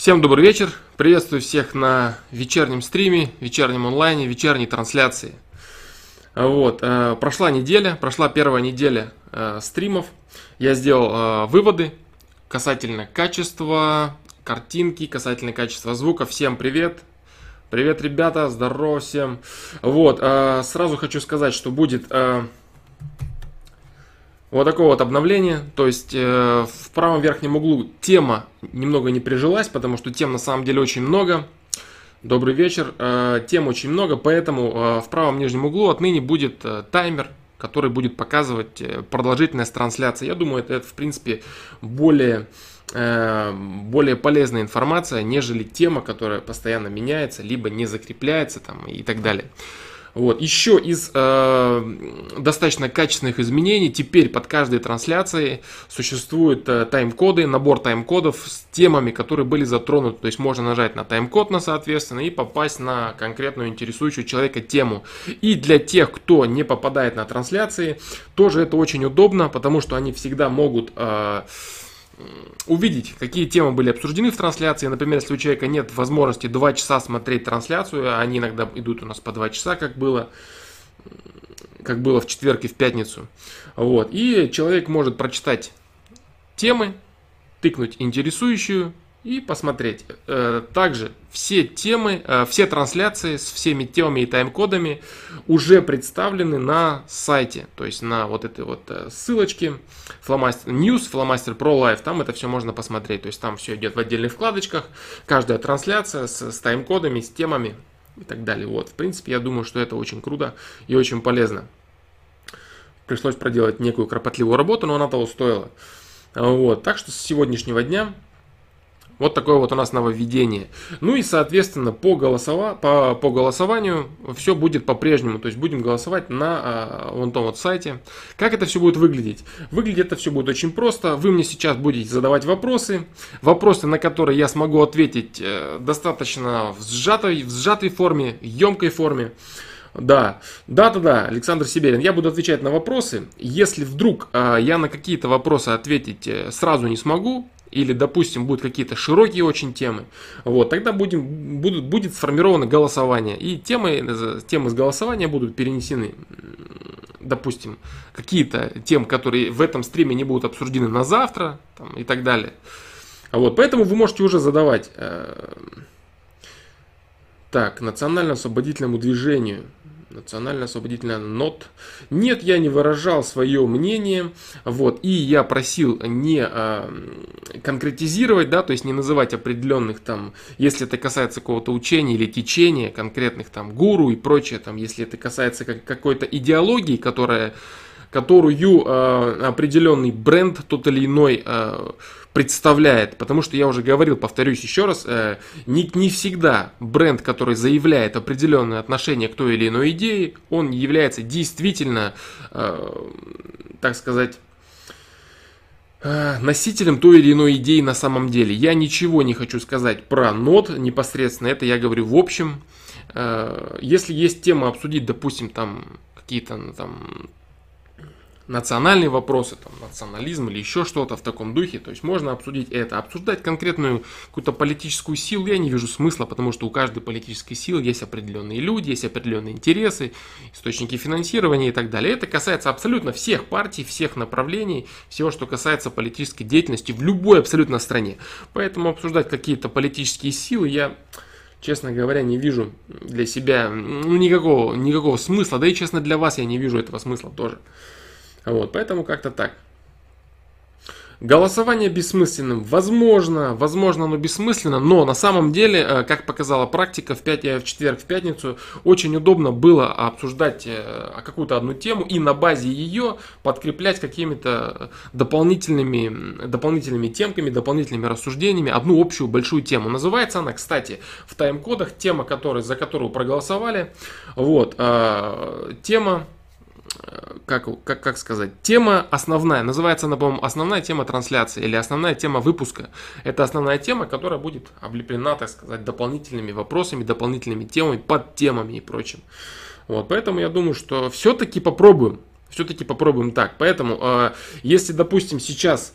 Всем добрый вечер. Приветствую всех на вечернем стриме, вечернем онлайне, вечерней трансляции. Вот, э, прошла неделя, прошла первая неделя э, стримов. Я сделал э, выводы касательно качества картинки, касательно качества звука. Всем привет. Привет, ребята, здорово всем. Вот, сразу хочу сказать, что будет вот такое вот обновление, то есть э, в правом верхнем углу тема немного не прижилась, потому что тем на самом деле очень много. Добрый вечер, э, тем очень много, поэтому э, в правом нижнем углу отныне будет э, таймер, который будет показывать э, продолжительность трансляции. Я думаю, это, это в принципе более э, более полезная информация, нежели тема, которая постоянно меняется, либо не закрепляется там и так далее. Вот. Еще из э, достаточно качественных изменений, теперь под каждой трансляцией существуют э, тайм-коды, набор тайм-кодов с темами, которые были затронуты. То есть можно нажать на тайм-код, на соответственно, и попасть на конкретную интересующую человека тему. И для тех, кто не попадает на трансляции, тоже это очень удобно, потому что они всегда могут... Э, увидеть, какие темы были обсуждены в трансляции. Например, если у человека нет возможности 2 часа смотреть трансляцию, а они иногда идут у нас по 2 часа, как было, как было в четверг и в пятницу. Вот. И человек может прочитать темы, тыкнуть интересующую, и посмотреть. Э, также все темы, э, все трансляции с всеми темами и тайм-кодами уже представлены на сайте. То есть на вот этой вот э, ссылочке Flamaster News, Flamaster Pro Live. Там это все можно посмотреть. То есть там все идет в отдельных вкладочках. Каждая трансляция с, с тайм-кодами, с темами и так далее. Вот, в принципе, я думаю, что это очень круто и очень полезно. Пришлось проделать некую кропотливую работу, но она того стоила. Вот, так что с сегодняшнего дня вот такое вот у нас нововведение. Ну и, соответственно, по, голосова, по, по голосованию все будет по-прежнему. То есть будем голосовать на а, вон том вот сайте. Как это все будет выглядеть? Выглядит это все будет очень просто. Вы мне сейчас будете задавать вопросы. Вопросы, на которые я смогу ответить э, достаточно в сжатой, в сжатой форме, емкой форме. Да, да, да, да, Александр Сиберин. Я буду отвечать на вопросы. Если вдруг э, я на какие-то вопросы ответить э, сразу не смогу, или, допустим, будут какие-то широкие очень темы, вот, тогда будем, будут, будет сформировано голосование. И темы, темы с голосования будут перенесены, допустим, какие-то темы, которые в этом стриме не будут обсуждены на завтра там, и так далее. Вот, поэтому вы можете уже задавать. Э, так, национально-освободительному движению – национально-освободительная НОТ. Нет, я не выражал свое мнение, вот, и я просил не а, конкретизировать, да, то есть не называть определенных там, если это касается какого-то учения или течения, конкретных там гуру и прочее, там, если это касается как, какой-то идеологии, которая, которую а, определенный бренд, тот или иной, а, представляет. Потому что я уже говорил, повторюсь еще раз, э, не, не всегда бренд, который заявляет определенное отношение к той или иной идее, он является действительно, э, так сказать, э, носителем той или иной идеи на самом деле. Я ничего не хочу сказать про нот непосредственно, это я говорю в общем. Э, если есть тема обсудить, допустим, там какие-то ну, там национальные вопросы, там, национализм или еще что-то в таком духе. То есть можно обсудить это. Обсуждать конкретную какую-то политическую силу я не вижу смысла, потому что у каждой политической силы есть определенные люди, есть определенные интересы, источники финансирования и так далее. Это касается абсолютно всех партий, всех направлений, всего, что касается политической деятельности в любой абсолютно стране. Поэтому обсуждать какие-то политические силы я честно говоря, не вижу для себя ну, никакого, никакого смысла. Да и, честно, для вас я не вижу этого смысла тоже. Вот, поэтому как-то так. Голосование бессмысленным. Возможно, возможно оно бессмысленно, но на самом деле, э, как показала практика, в, 5, в четверг, в пятницу очень удобно было обсуждать э, какую-то одну тему и на базе ее подкреплять какими-то дополнительными, дополнительными темками, дополнительными рассуждениями одну общую большую тему. Называется она, кстати, в тайм-кодах, тема, которой, за которую проголосовали. Вот, э, тема как, как, как сказать, тема основная, называется она, по-моему, основная тема трансляции или основная тема выпуска. Это основная тема, которая будет облеплена, так сказать, дополнительными вопросами, дополнительными темами, под темами и прочим. Вот, поэтому я думаю, что все-таки попробуем, все-таки попробуем так. Поэтому, э, если, допустим, сейчас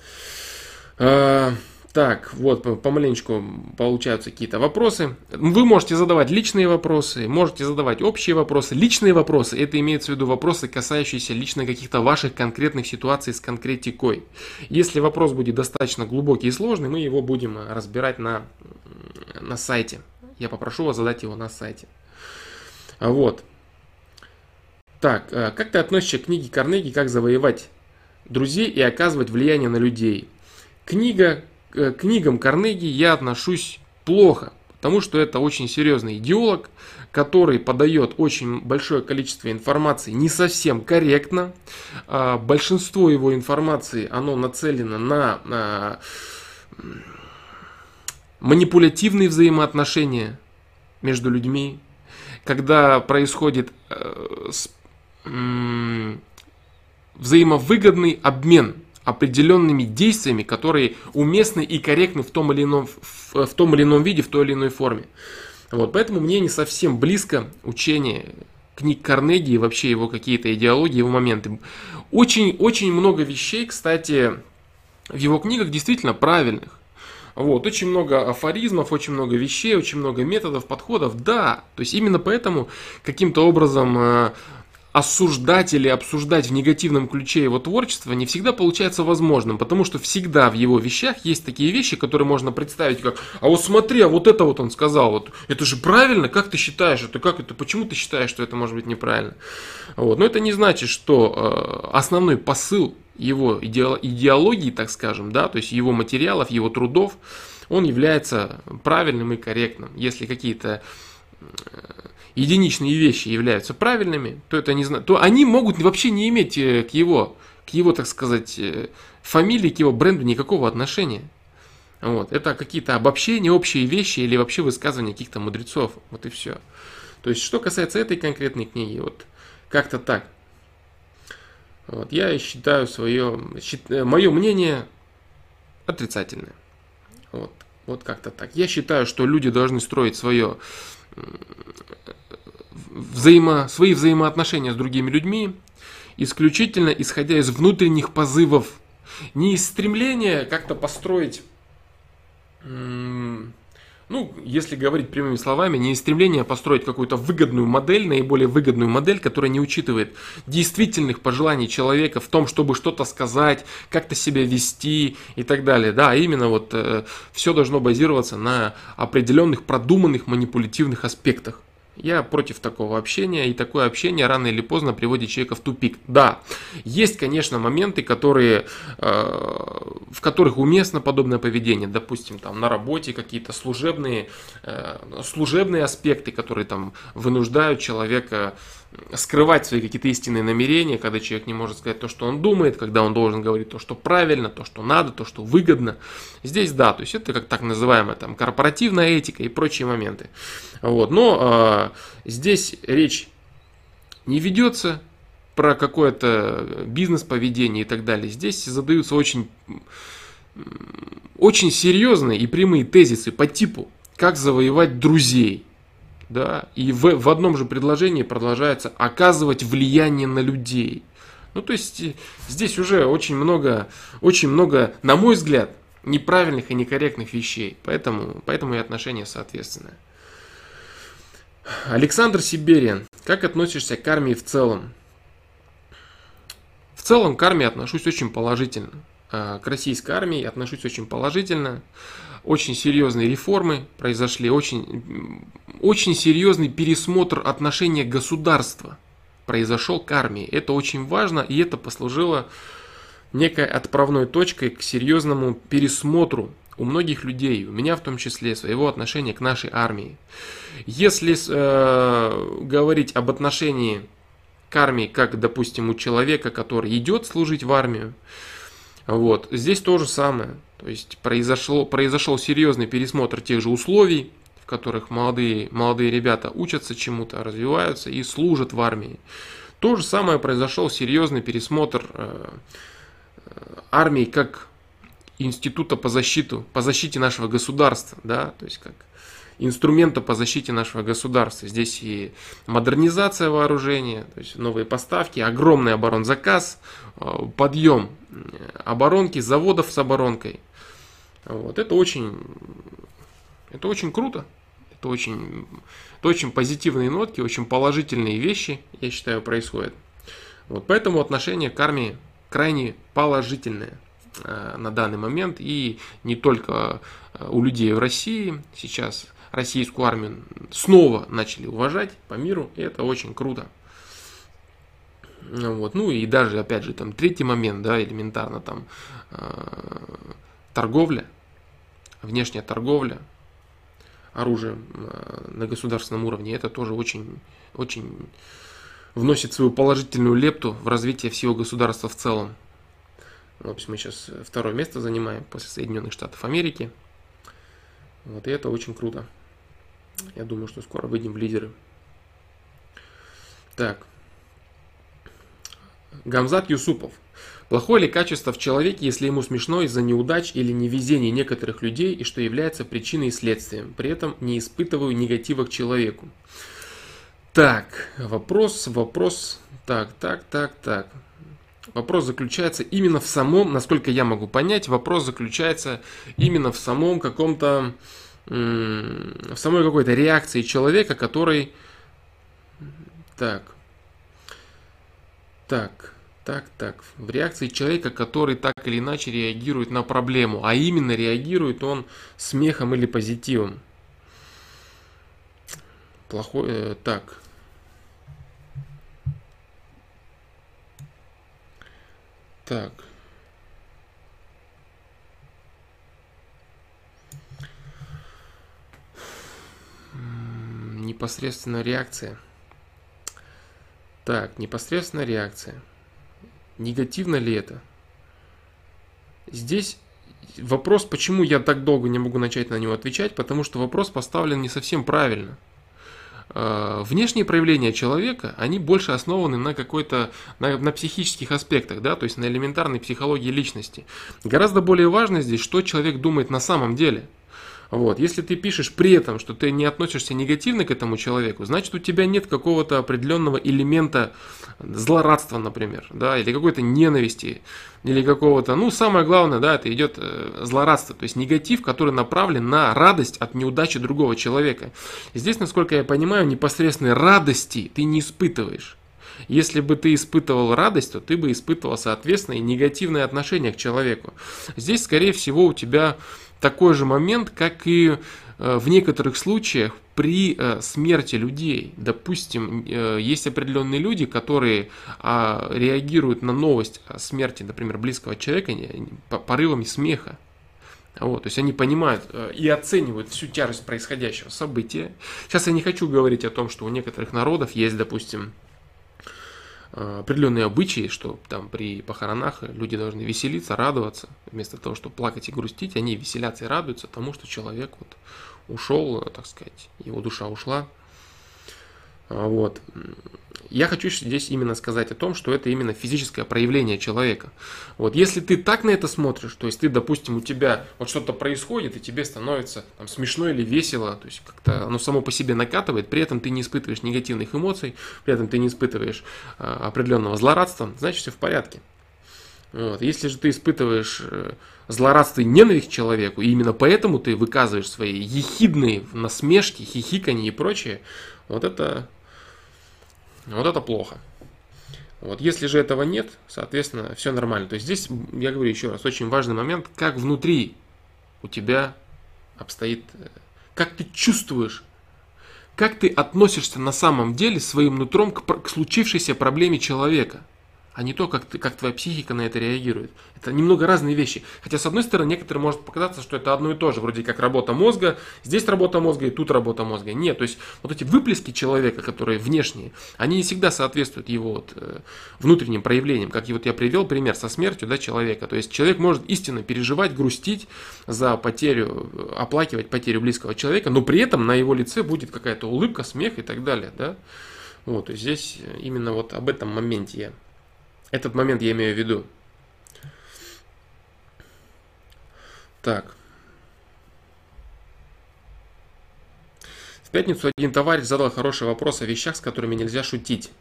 э, Так, вот помаленечку получаются какие-то вопросы. Вы можете задавать личные вопросы, можете задавать общие вопросы. Личные вопросы, это имеется в виду вопросы, касающиеся лично каких-то ваших конкретных ситуаций с конкретикой. Если вопрос будет достаточно глубокий и сложный, мы его будем разбирать на, на сайте. Я попрошу вас задать его на сайте. Вот. Так, э, как ты относишься к книге Карнеги «Как завоевать друзей и оказывать влияние на людей»? Книга к книгам Карнеги я отношусь плохо, потому что это очень серьезный идеолог, который подает очень большое количество информации не совсем корректно. А, большинство его информации, оно нацелено на, на манипулятивные взаимоотношения между людьми, когда происходит э, взаимовыгодный обмен определенными действиями, которые уместны и корректны в том или ином, в, в том или ином виде, в той или иной форме. Вот, поэтому мне не совсем близко учение книг Карнеги и вообще его какие-то идеологии, его моменты. Очень-очень много вещей, кстати, в его книгах действительно правильных. Вот, очень много афоризмов, очень много вещей, очень много методов, подходов, да. То есть именно поэтому каким-то образом э, осуждать или обсуждать в негативном ключе его творчество не всегда получается возможным, потому что всегда в его вещах есть такие вещи, которые можно представить как, а вот смотри, а вот это вот он сказал, вот это же правильно, как ты считаешь, это как это, почему ты считаешь, что это может быть неправильно? Вот. Но это не значит, что э, основной посыл его идеологии, так скажем, да, то есть его материалов, его трудов, он является правильным и корректным. Если какие-то э, единичные вещи являются правильными, то это не знаю, то они могут вообще не иметь э, к его, к его, так сказать, э, фамилии, к его бренду никакого отношения. Вот. Это какие-то обобщения, общие вещи или вообще высказывания каких-то мудрецов. Вот и все. То есть, что касается этой конкретной книги, вот как-то так. Вот. Я считаю свое, э, мое мнение отрицательное. Вот. Вот как-то так. Я считаю, что люди должны строить свое взаимо, свои взаимоотношения с другими людьми исключительно исходя из внутренних позывов, не из стремления как-то построить, ну, если говорить прямыми словами, не из стремления построить какую-то выгодную модель, наиболее выгодную модель, которая не учитывает действительных пожеланий человека в том, чтобы что-то сказать, как-то себя вести и так далее. Да, именно вот э, все должно базироваться на определенных продуманных манипулятивных аспектах. Я против такого общения, и такое общение рано или поздно приводит человека в тупик. Да, есть, конечно, моменты, которые, э, в которых уместно подобное поведение. Допустим, там на работе какие-то служебные, э, служебные аспекты, которые там вынуждают человека скрывать свои какие-то истинные намерения, когда человек не может сказать то, что он думает, когда он должен говорить то, что правильно, то, что надо, то, что выгодно. Здесь да, то есть это как так называемая там корпоративная этика и прочие моменты. Вот. Но э, здесь речь не ведется про какое-то бизнес-поведение и так далее. Здесь задаются очень, очень серьезные и прямые тезисы по типу, как завоевать друзей, да, и в, в одном же предложении продолжается оказывать влияние на людей. Ну, то есть э, здесь уже очень много, очень много, на мой взгляд, неправильных и некорректных вещей. Поэтому, поэтому и отношения соответственные. Александр Сибериан. Как относишься к армии в целом? В целом к армии отношусь очень положительно. А, к российской армии отношусь очень положительно очень серьезные реформы произошли, очень, очень серьезный пересмотр отношения государства произошел к армии. Это очень важно, и это послужило некой отправной точкой к серьезному пересмотру у многих людей, у меня в том числе, своего отношения к нашей армии. Если э, говорить об отношении к армии, как, допустим, у человека, который идет служить в армию, вот, здесь то же самое. То есть произошло, произошел серьезный пересмотр тех же условий, в которых молодые, молодые ребята учатся чему-то, развиваются и служат в армии. То же самое произошел серьезный пересмотр э, э, армии как института по защиту, по защите нашего государства, да, то есть как инструмента по защите нашего государства. Здесь и модернизация вооружения, то есть новые поставки, огромный оборонзаказ, э, подъем оборонки, заводов с оборонкой. Вот, это очень, это очень круто. Это очень, это очень позитивные нотки, очень положительные вещи, я считаю, происходят. Вот, поэтому отношение к армии крайне положительное э, на данный момент. И не только э, у людей в России. Сейчас российскую армию снова начали уважать по миру. И это очень круто. Вот. Ну и даже, опять же, там третий момент, да, элементарно там э, торговля, внешняя торговля оружием э, на государственном уровне, это тоже очень, очень вносит свою положительную лепту в развитие всего государства в целом. В общем, мы сейчас второе место занимаем после Соединенных Штатов Америки. Вот, и это очень круто. Я думаю, что скоро выйдем в лидеры. Так, Гамзат Юсупов. Плохое ли качество в человеке, если ему смешно из-за неудач или невезений некоторых людей и что является причиной и следствием? При этом не испытываю негатива к человеку. Так, вопрос, вопрос. Так, так, так, так. Вопрос заключается именно в самом, насколько я могу понять, вопрос заключается именно в самом каком-то, в самой какой-то реакции человека, который... Так, так, так, так. В реакции человека, который так или иначе реагирует на проблему, а именно реагирует он смехом или позитивом. Плохой, э, так. Так. Непосредственная реакция. Так, непосредственная реакция. Негативно ли это? Здесь вопрос, почему я так долго не могу начать на него отвечать, потому что вопрос поставлен не совсем правильно. А, внешние проявления человека, они больше основаны на какой-то, на, на психических аспектах, да, то есть на элементарной психологии личности. Гораздо более важно здесь, что человек думает на самом деле – вот. Если ты пишешь при этом, что ты не относишься негативно к этому человеку, значит у тебя нет какого-то определенного элемента злорадства, например, да, или какой-то ненависти, или какого-то, ну, самое главное, да, это идет э, злорадство, то есть негатив, который направлен на радость от неудачи другого человека. Здесь, насколько я понимаю, непосредственной радости ты не испытываешь. Если бы ты испытывал радость, то ты бы испытывал, соответственно, и негативное отношение к человеку. Здесь, скорее всего, у тебя такой же момент, как и э, в некоторых случаях при э, смерти людей. Допустим, э, есть определенные люди, которые а, реагируют на новость о смерти, например, близкого человека порывами смеха. Вот, то есть они понимают и оценивают всю тяжесть происходящего события. Сейчас я не хочу говорить о том, что у некоторых народов есть, допустим, определенные обычаи, что там при похоронах люди должны веселиться, радоваться, вместо того, чтобы плакать и грустить, они веселятся и радуются тому, что человек вот ушел, так сказать, его душа ушла. А, вот. Я хочу здесь именно сказать о том, что это именно физическое проявление человека. Вот если ты так на это смотришь, то есть ты, допустим, у тебя вот что-то происходит, и тебе становится там, смешно или весело, то есть как-то оно само по себе накатывает, при этом ты не испытываешь негативных эмоций, при этом ты не испытываешь э, определенного злорадства, значит все в порядке. Вот. Если же ты испытываешь э, злорадство и ненависть к человеку, и именно поэтому ты выказываешь свои ехидные насмешки, хихикания и прочее, вот это вот это плохо. Вот если же этого нет, соответственно, все нормально. То есть здесь, я говорю еще раз, очень важный момент, как внутри у тебя обстоит, э, как ты чувствуешь, как ты относишься на самом деле своим нутром к, к случившейся проблеме человека – а не то, как, ты, как твоя психика на это реагирует. Это немного разные вещи. Хотя, с одной стороны, некоторым может показаться, что это одно и то же. Вроде как работа мозга, здесь работа мозга и тут работа мозга. Нет, то есть вот эти выплески человека, которые внешние, они не всегда соответствуют его вот, э, внутренним проявлениям. Как и вот я привел пример со смертью да, человека. То есть человек может истинно переживать, грустить за потерю, оплакивать потерю близкого человека, но при этом на его лице будет какая-то улыбка, смех и так далее. Да? Вот, есть здесь именно вот об этом моменте я этот момент я имею в виду. Так. В пятницу один товарищ задал хороший вопрос о вещах, с которыми нельзя шутить.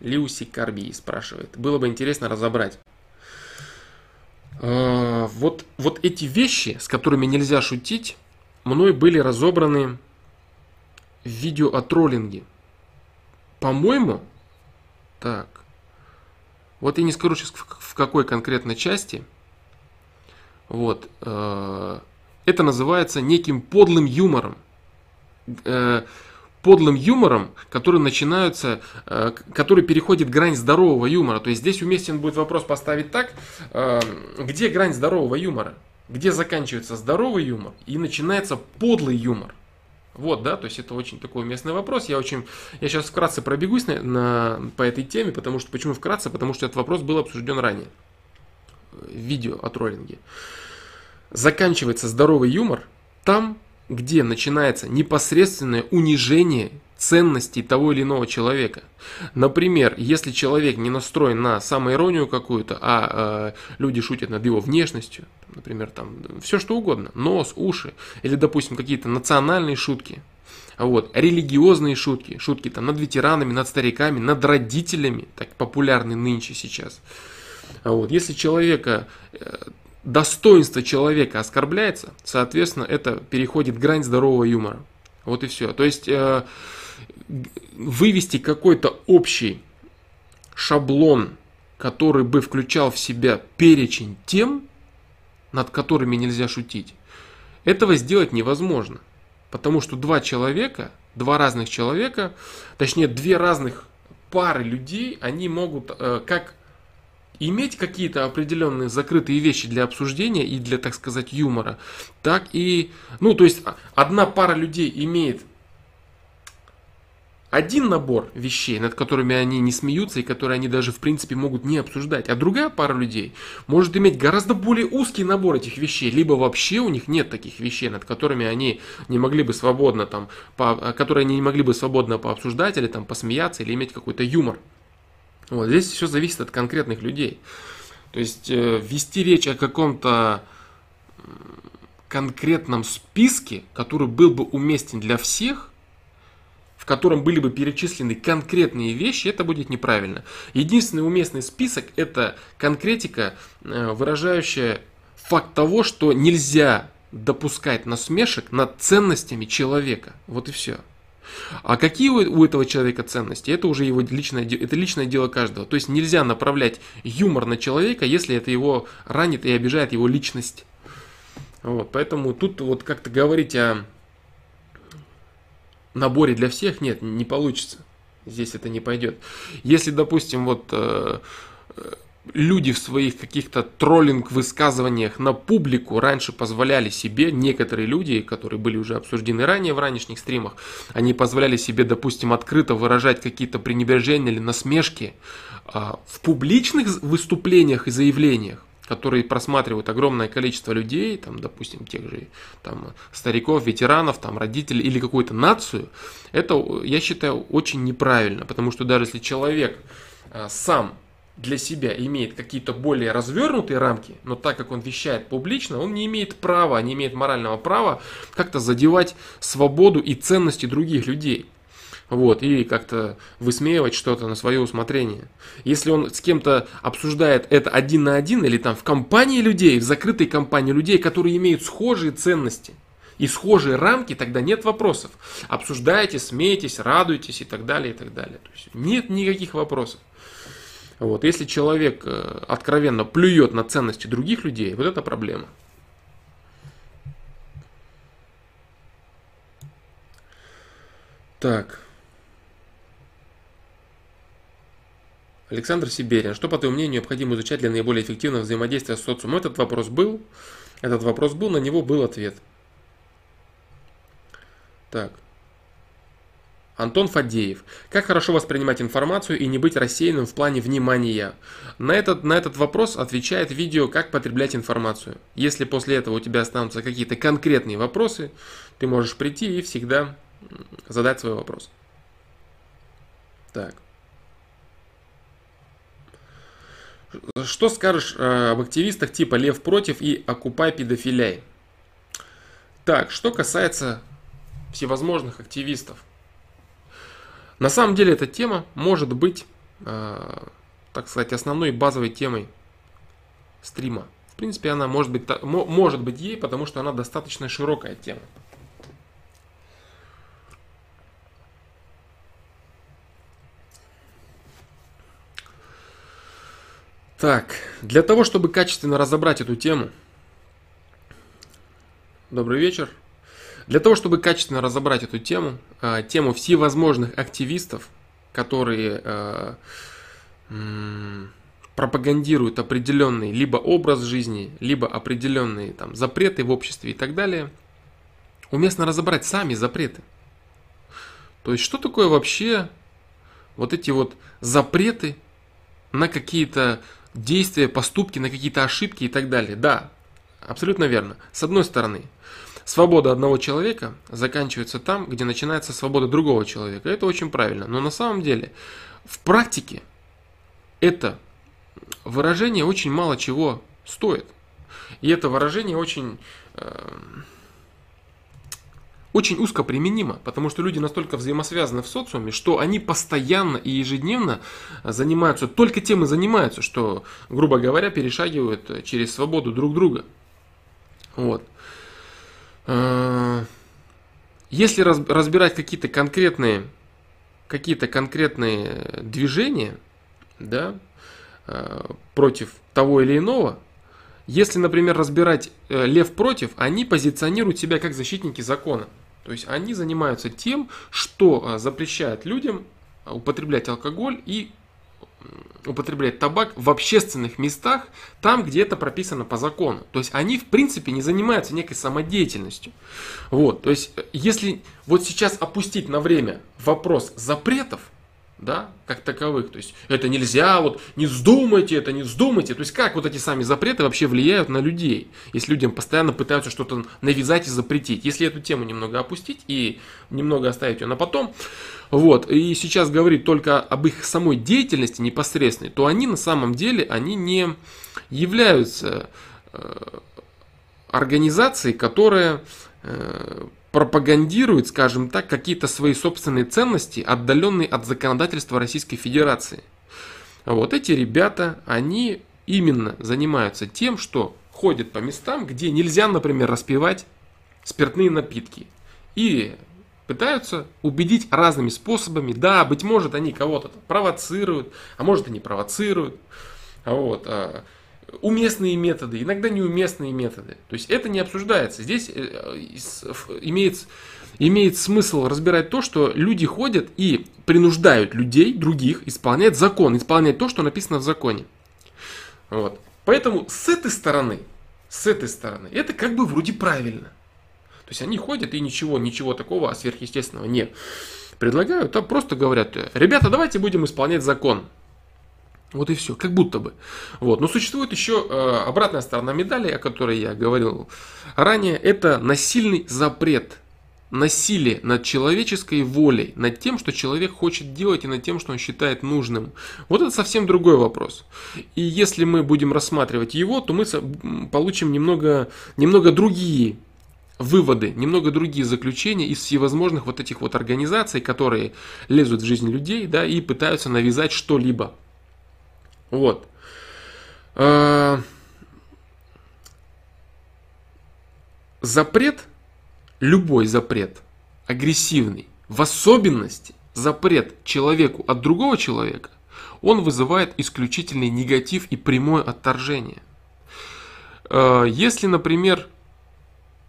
Лиуси Карби спрашивает. Было бы интересно разобрать. А, вот, вот эти вещи, с которыми нельзя шутить, мной были разобраны в видео о троллинге. По-моему, так, вот я не скажу сейчас в какой конкретной части, вот, э, это называется неким подлым юмором. Э, подлым юмором, который начинаются, э, который переходит грань здорового юмора. То есть здесь уместен будет вопрос поставить так, где грань здорового юмора? Где заканчивается здоровый юмор и начинается подлый юмор? Вот, да, то есть это очень такой уместный вопрос. Я очень, я сейчас вкратце пробегусь на, на, по этой теме, потому что, почему вкратце? Потому что этот вопрос был обсужден ранее в видео о троллинге. Заканчивается здоровый юмор там, где начинается непосредственное унижение ценностей того или иного человека. Например, если человек не настроен на самоиронию какую-то, а э, люди шутят над его внешностью, например, там все что угодно, нос, уши, или, допустим, какие-то национальные шутки, вот, религиозные шутки, шутки там над ветеранами, над стариками, над родителями, так популярны нынче сейчас. Вот, если человека э, достоинство человека оскорбляется, соответственно, это переходит грань здорового юмора. Вот и все. То есть э, вывести какой-то общий шаблон, который бы включал в себя перечень тем, над которыми нельзя шутить, этого сделать невозможно. Потому что два человека, два разных человека, точнее две разных пары людей, они могут э, как иметь какие-то определенные закрытые вещи для обсуждения и для, так сказать, юмора, так и, ну, то есть одна пара людей имеет один набор вещей, над которыми они не смеются и которые они даже в принципе могут не обсуждать, а другая пара людей может иметь гораздо более узкий набор этих вещей, либо вообще у них нет таких вещей, над которыми они не могли бы свободно там, по, которые они не могли бы свободно пообсуждать или там посмеяться или иметь какой-то юмор. Вот, здесь все зависит от конкретных людей. То есть э, вести речь о каком-то конкретном списке, который был бы уместен для всех, в котором были бы перечислены конкретные вещи, это будет неправильно. Единственный уместный список – это конкретика, э, выражающая факт того, что нельзя допускать насмешек над ценностями человека. Вот и все. А какие у этого человека ценности, это уже его личное, это личное дело каждого. То есть нельзя направлять юмор на человека, если это его ранит и обижает его личность. Вот, поэтому тут вот как-то говорить о наборе для всех нет, не получится. Здесь это не пойдет. Если, допустим, вот э, люди в своих каких-то троллинг высказываниях на публику раньше позволяли себе, некоторые люди, которые были уже обсуждены ранее в ранешних стримах, они позволяли себе, допустим, открыто выражать какие-то пренебрежения или насмешки а, в публичных выступлениях и заявлениях которые просматривают огромное количество людей, там, допустим, тех же там, стариков, ветеранов, там, родителей или какую-то нацию, это, я считаю, очень неправильно, потому что даже если человек а, сам для себя имеет какие-то более развернутые рамки, но так как он вещает публично, он не имеет права, не имеет морального права как-то задевать свободу и ценности других людей. Вот, и как-то высмеивать что-то на свое усмотрение. Если он с кем-то обсуждает это один на один или там в компании людей, в закрытой компании людей, которые имеют схожие ценности и схожие рамки, тогда нет вопросов. Обсуждайте, смейтесь, радуйтесь и так далее, и так далее. То есть нет никаких вопросов. Вот. Если человек э, откровенно плюет на ценности других людей, вот это проблема. Так. Александр Сиберин. Что, по твоему мнению, необходимо изучать для наиболее эффективного взаимодействия с социумом? Этот вопрос был. Этот вопрос был, на него был ответ. Так. Антон Фадеев. Как хорошо воспринимать информацию и не быть рассеянным в плане внимания? На этот, на этот вопрос отвечает видео «Как потреблять информацию». Если после этого у тебя останутся какие-то конкретные вопросы, ты можешь прийти и всегда задать свой вопрос. Так. Что скажешь э, об активистах типа Лев против и Окупай педофиляй? Так, что касается всевозможных активистов – на самом деле эта тема может быть, э, так сказать, основной базовой темой стрима. В принципе, она может быть, может быть ей, потому что она достаточно широкая тема. Так, для того, чтобы качественно разобрать эту тему, добрый вечер. Для того, чтобы качественно разобрать эту тему, э, тему всевозможных активистов, которые э, пропагандируют определенный либо образ жизни, либо определенные там запреты в обществе и так далее, уместно разобрать сами запреты. То есть, что такое вообще вот эти вот запреты на какие-то действия, поступки, на какие-то ошибки и так далее. Да, абсолютно верно. С одной стороны, свобода одного человека заканчивается там, где начинается свобода другого человека. Это очень правильно. Но на самом деле, в практике это выражение очень мало чего стоит. И это выражение очень, э, очень узко применимо, потому что люди настолько взаимосвязаны в социуме, что они постоянно и ежедневно занимаются, только тем и занимаются, что, грубо говоря, перешагивают через свободу друг друга. Вот. Э, если разбирать какие-то конкретные, какие-то конкретные движения, да, Э, против того или иного, если, например, разбирать э, лев против, они позиционируют себя как защитники закона. То есть они занимаются тем, что э, запрещает людям употреблять алкоголь и употреблять табак в общественных местах, там, где это прописано по закону. То есть они, в принципе, не занимаются некой самодеятельностью. Вот, то есть если вот сейчас опустить на время вопрос запретов, да, как таковых. То есть это нельзя, вот не вздумайте, это не вздумайте. То есть как вот эти сами запреты вообще влияют на людей, если людям постоянно пытаются что-то навязать и запретить. Если эту тему немного опустить и немного оставить ее на потом, вот, и сейчас говорить только об их самой деятельности непосредственной, то они на самом деле, они не являются э, организацией, которая э, пропагандирует, скажем так, какие-то свои собственные ценности, отдаленные от законодательства Российской Федерации. Вот эти ребята, они именно занимаются тем, что ходят по местам, где нельзя, например, распивать спиртные напитки. И пытаются убедить разными способами. Да, быть может, они кого-то провоцируют, а может, и не провоцируют. Вот. Уместные методы, иногда неуместные методы. То есть это не обсуждается. Здесь э, имеет, имеет смысл разбирать то, что люди ходят и принуждают людей, других, исполнять закон, исполнять то, что написано в законе. Вот. Поэтому с этой стороны, с этой стороны, это как бы вроде правильно. То есть они ходят и ничего, ничего такого сверхъестественного не предлагают, а просто говорят, ребята, давайте будем исполнять закон. Вот и все, как будто бы. Вот. Но существует еще э, обратная сторона медали, о которой я говорил ранее. Это насильный запрет. Насилие над человеческой волей, над тем, что человек хочет делать и над тем, что он считает нужным. Вот это совсем другой вопрос. И если мы будем рассматривать его, то мы получим немного, немного другие выводы, немного другие заключения из всевозможных вот этих вот организаций, которые лезут в жизнь людей, да, и пытаются навязать что-либо. Вот. А, запрет, любой запрет, агрессивный, в особенности запрет человеку от другого человека, он вызывает исключительный негатив и прямое отторжение. А, если, например,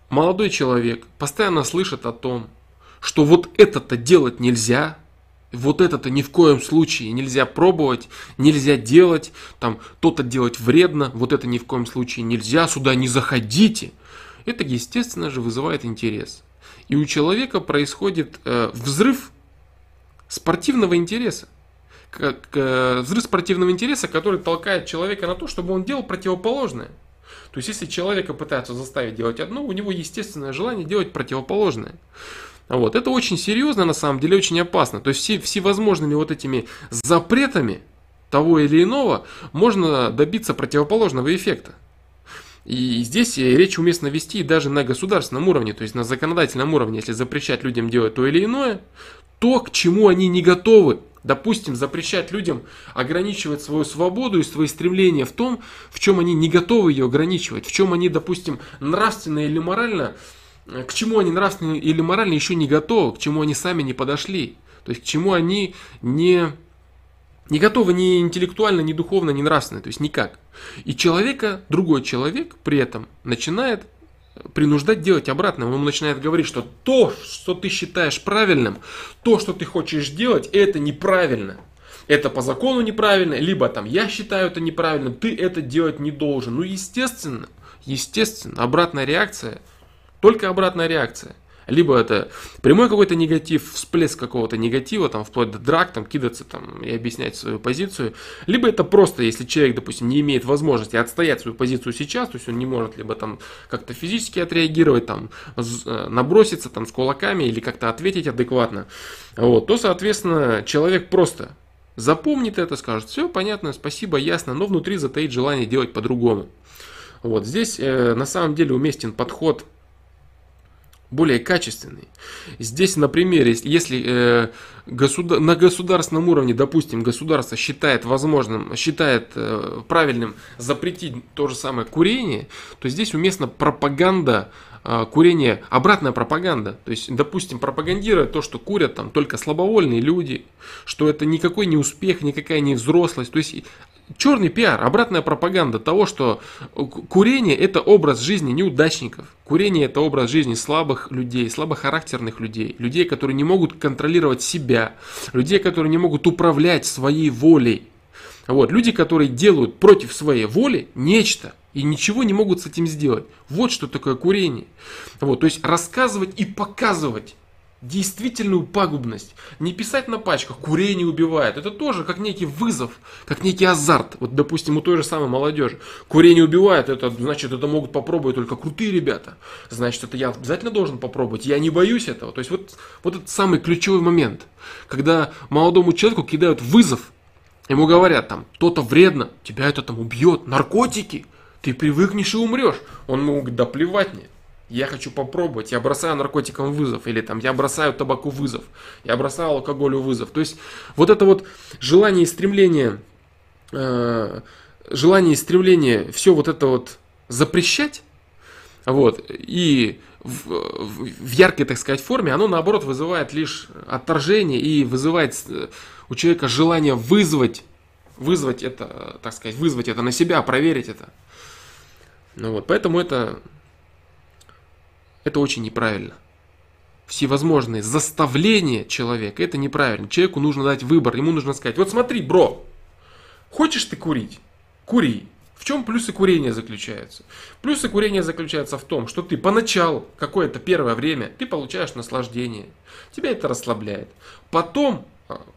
молодой человек постоянно слышит о том, что вот это-то делать нельзя, вот это-то ни в коем случае нельзя пробовать, нельзя делать, там то-то делать вредно, вот это ни в коем случае нельзя, сюда не заходите. Это, естественно же, вызывает интерес. И у человека происходит э, взрыв спортивного интереса. Как, э, взрыв спортивного интереса, который толкает человека на то, чтобы он делал противоположное. То есть, если человека пытаются заставить делать одно, у него естественное желание делать противоположное. Вот. Это очень серьезно, на самом деле, очень опасно. То есть все, всевозможными вот этими запретами того или иного можно добиться противоположного эффекта. И здесь речь уместно вести даже на государственном уровне, то есть на законодательном уровне, если запрещать людям делать то или иное, то, к чему они не готовы допустим, запрещать людям ограничивать свою свободу и свои стремления в том, в чем они не готовы ее ограничивать, в чем они, допустим, нравственно или морально, э, к чему они нравственно или морально еще не готовы, к чему они сами не подошли, то есть к чему они не, не готовы ни интеллектуально, ни духовно, ни нравственно, то есть никак. И человека, другой человек при этом начинает принуждать делать обратно. Он начинает говорить, что то, что ты считаешь правильным, то, что ты хочешь делать, это неправильно. Это по закону неправильно, либо там я считаю это неправильным, ты это делать не должен. Ну, естественно, естественно, обратная реакция, только обратная реакция. Либо это прямой какой-то негатив, всплеск какого-то негатива, там, вплоть до драк, там, кидаться там, и объяснять свою позицию. Либо это просто, если человек, допустим, не имеет возможности отстоять свою позицию сейчас, то есть он не может либо там как-то физически отреагировать, там, э, наброситься там с кулаками или как-то ответить адекватно, вот, то, соответственно, человек просто запомнит это, скажет, все понятно, спасибо, ясно, но внутри затаит желание делать по-другому. Вот здесь э, на самом деле уместен подход более качественный. Здесь на примере, если э, государ... на государственном уровне, допустим, государство считает возможным, считает э, правильным запретить то же самое курение, то здесь уместна пропаганда э, курения, обратная пропаганда. То есть, допустим, пропагандируя то, что курят там только слабовольные люди, что это никакой не успех, никакая не взрослость. То есть черный пиар, обратная пропаганда того, что курение это образ жизни неудачников. Курение это образ жизни слабых людей, слабохарактерных людей, людей, которые не могут контролировать себя, людей, которые не могут управлять своей волей. Вот, люди, которые делают против своей воли нечто и ничего не могут с этим сделать. Вот что такое курение. Вот, то есть рассказывать и показывать действительную пагубность. Не писать на пачках «курение убивает». Это тоже как некий вызов, как некий азарт. Вот, допустим, у той же самой молодежи. Курение убивает, это значит, это могут попробовать только крутые ребята. Значит, это я обязательно должен попробовать. Я не боюсь этого. То есть вот, вот этот самый ключевой момент, когда молодому человеку кидают вызов, ему говорят там, то-то вредно, тебя это там убьет, наркотики, ты привыкнешь и умрешь. Он ему говорит, да плевать мне я хочу попробовать, я бросаю наркотикам вызов, или там я бросаю табаку вызов, я бросаю алкоголю вызов. То есть вот это вот желание и стремление, э, желание и стремление все вот это вот запрещать, вот, и в, в яркой, так сказать, форме, оно наоборот вызывает лишь отторжение и вызывает э, у человека желание вызвать, вызвать это, так сказать, вызвать это на себя, проверить это. Ну вот, поэтому это это очень неправильно. Всевозможные заставления человека, это неправильно. Человеку нужно дать выбор, ему нужно сказать, вот смотри, бро, хочешь ты курить? Кури. В чем плюсы курения заключаются? Плюсы курения заключаются в том, что ты поначалу, какое-то первое время, ты получаешь наслаждение. Тебя это расслабляет. Потом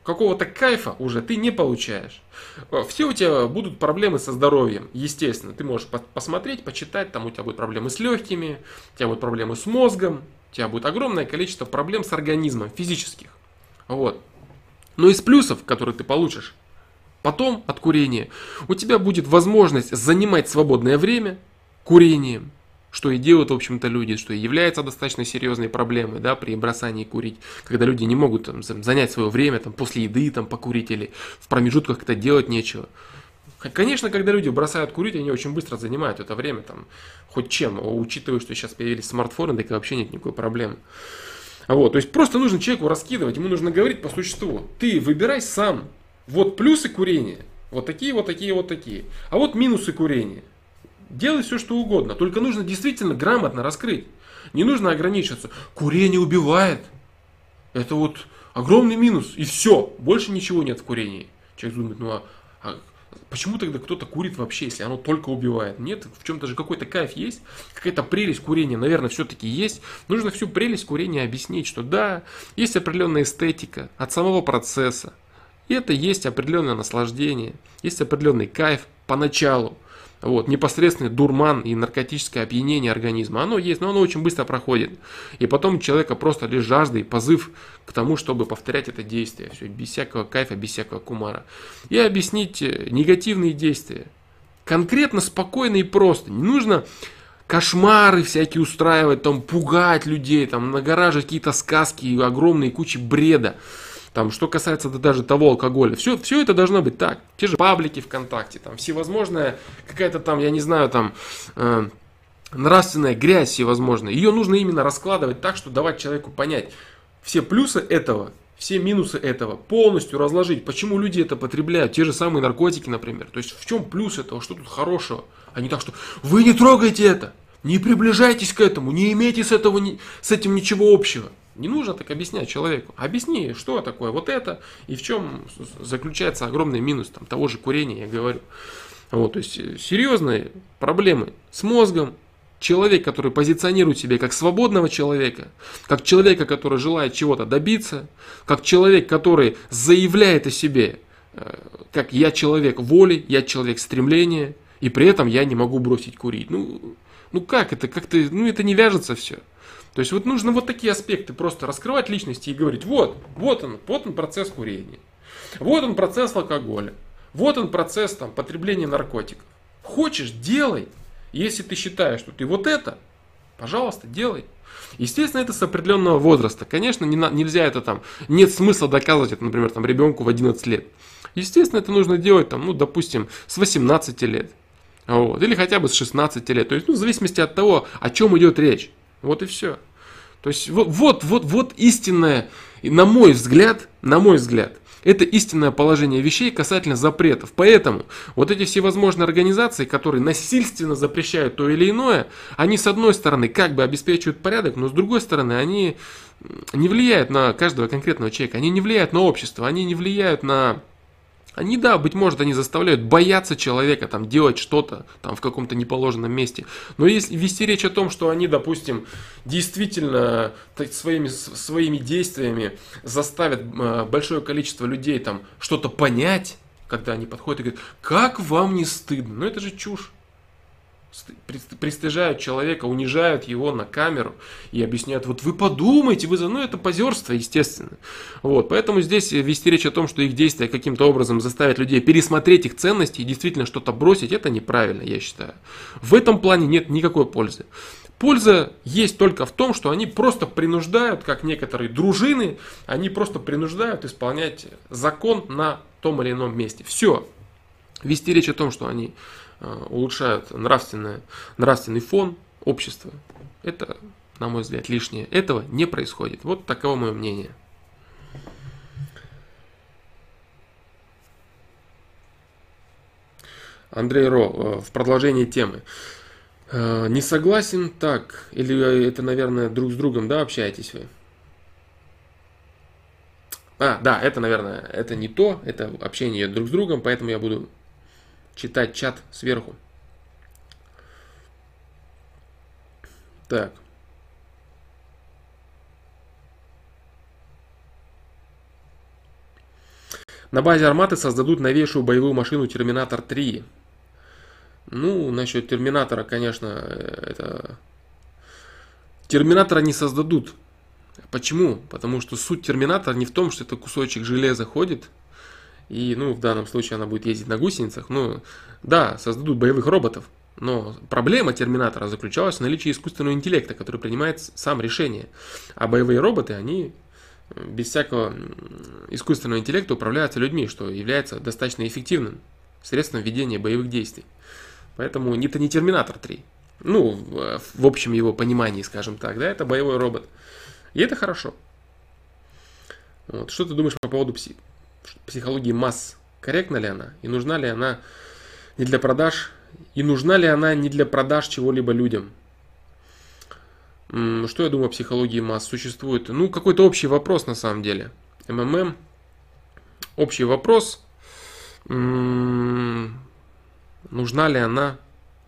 какого-то кайфа уже ты не получаешь. А, все у тебя будут проблемы со здоровьем, естественно. Ты можешь посмотреть, почитать, там у тебя будут проблемы с легкими, у тебя будут проблемы с мозгом, у тебя будет огромное количество проблем с организмом, физических. Вот. Но из плюсов, которые ты получишь потом от курения, у тебя будет возможность занимать свободное время курением, что и делают, в общем-то, люди, что и является достаточно серьезной проблемой, да, при бросании курить, когда люди не могут там, занять свое время там, после еды там, покурить или в промежутках это делать нечего. Конечно, когда люди бросают курить, они очень быстро занимают это время, там, хоть чем, учитывая, что сейчас появились смартфоны, так и вообще нет никакой проблемы. Вот, то есть просто нужно человеку раскидывать, ему нужно говорить по существу. Ты выбирай сам. Вот плюсы курения, вот такие, вот такие, вот такие. А вот минусы курения. Делай все, что угодно. Только нужно действительно грамотно раскрыть. Не нужно ограничиваться. Курение убивает. Это вот огромный минус. И все. Больше ничего нет в курении. Человек думает, ну а, а почему тогда кто-то курит вообще, если оно только убивает? Нет, в чем-то же какой-то кайф есть, какая-то прелесть курения, наверное, все-таки есть. Нужно всю прелесть курения объяснить, что да, есть определенная эстетика от самого процесса. И это есть определенное наслаждение, есть определенный кайф поначалу. Вот, непосредственный дурман и наркотическое опьянение организма. Оно есть, но оно очень быстро проходит. И потом у человека просто лишь жажда и позыв к тому, чтобы повторять это действие. Все, без всякого кайфа, без всякого кумара. И объяснить э, негативные действия. Конкретно, спокойно и просто. Не нужно кошмары всякие устраивать, там, пугать людей, там, нагораживать какие-то сказки и огромные кучи бреда Там, что касается даже того алкоголя, все, все это должно быть так. Те же паблики ВКонтакте, там всевозможная какая-то там, я не знаю, там э, нравственная грязь всевозможная. Ее нужно именно раскладывать так, что давать человеку понять все плюсы этого, все минусы этого, полностью разложить, почему люди это потребляют, те же самые наркотики, например. То есть в чем плюс этого, что тут хорошего, а не так, что вы не трогайте это, не приближайтесь к этому, не имейте с, этого, с этим ничего общего. Не нужно так объяснять человеку. Объясни, что такое вот это и в чем заключается огромный минус там, того же курения, я говорю. Вот, то есть э, серьезные проблемы с мозгом, человек, который позиционирует себя как свободного человека, как человека, который желает чего-то добиться, как человек, который заявляет о себе, э, как я человек воли, я человек стремления, и при этом я не могу бросить курить. Ну, ну как это, как-то, ну это не вяжется все. То есть вот нужно вот такие аспекты просто раскрывать личности и говорить, вот, вот он, вот он процесс курения, вот он процесс алкоголя, вот он процесс там, потребления наркотиков. Хочешь, делай. Если ты считаешь, что ты вот это, пожалуйста, делай. Естественно, это с определенного возраста. Конечно, не на, нельзя это там, нет смысла доказывать это, например, там, ребенку в 11 лет. Естественно, это нужно делать, там, ну, допустим, с 18 лет. Вот, или хотя бы с 16 лет. То есть, ну, в зависимости от того, о чем идет речь. Вот и все. То есть, вот, вот, вот, вот истинное, на мой взгляд, на мой взгляд, это истинное положение вещей касательно запретов. Поэтому вот эти всевозможные организации, которые насильственно запрещают то или иное, они с одной стороны как бы обеспечивают порядок, но с другой стороны они не влияют на каждого конкретного человека, они не влияют на общество, они не влияют на они, да, быть может, они заставляют бояться человека, там, делать что-то там в каком-то неположенном месте. Но если вести речь о том, что они, допустим, действительно так, своими, своими действиями заставят э, большое количество людей там что-то понять, когда они подходят и говорят, как вам не стыдно? Ну это же чушь пристыжают человека, унижают его на камеру и объясняют, вот вы подумайте, вы за... Ну, это позерство, естественно. Вот, поэтому здесь вести речь о том, что их действия каким-то образом заставят людей пересмотреть их ценности и действительно что-то бросить, это неправильно, я считаю. В этом плане нет никакой пользы. Польза есть только в том, что они просто принуждают, как некоторые дружины, они просто принуждают исполнять закон на том или ином месте. Все. Вести речь о том, что они улучшают нравственное, нравственный фон общества. Это, на мой взгляд, лишнее. Этого не происходит. Вот таково мое мнение. Андрей Ро, э, в продолжении темы. Э, не согласен так, или это, наверное, друг с другом, да, общаетесь вы? А, да, это, наверное, это не то, это общение друг с другом, поэтому я буду читать чат сверху. Так. На базе Арматы создадут новейшую боевую машину Терминатор 3. Ну, насчет Терминатора, конечно, это... Терминатора не создадут. Почему? Потому что суть Терминатора не в том, что это кусочек железа ходит и, ну, в данном случае она будет ездить на гусеницах. Ну, да, создадут боевых роботов. Но проблема Терминатора заключалась в наличии искусственного интеллекта, который принимает сам решение. А боевые роботы, они без всякого искусственного интеллекта управляются людьми, что является достаточно эффективным средством ведения боевых действий. Поэтому это не Терминатор 3. Ну, в, в общем его понимании, скажем так, да, это боевой робот. И это хорошо. Вот. Что ты думаешь по поводу пси психологии масс, корректна ли она? И нужна ли она не для продаж? И нужна ли она не для продаж чего-либо людям? Что я думаю о психологии масс? Существует, ну, какой-то общий вопрос на самом деле. МММ, общий вопрос. Нужна ли она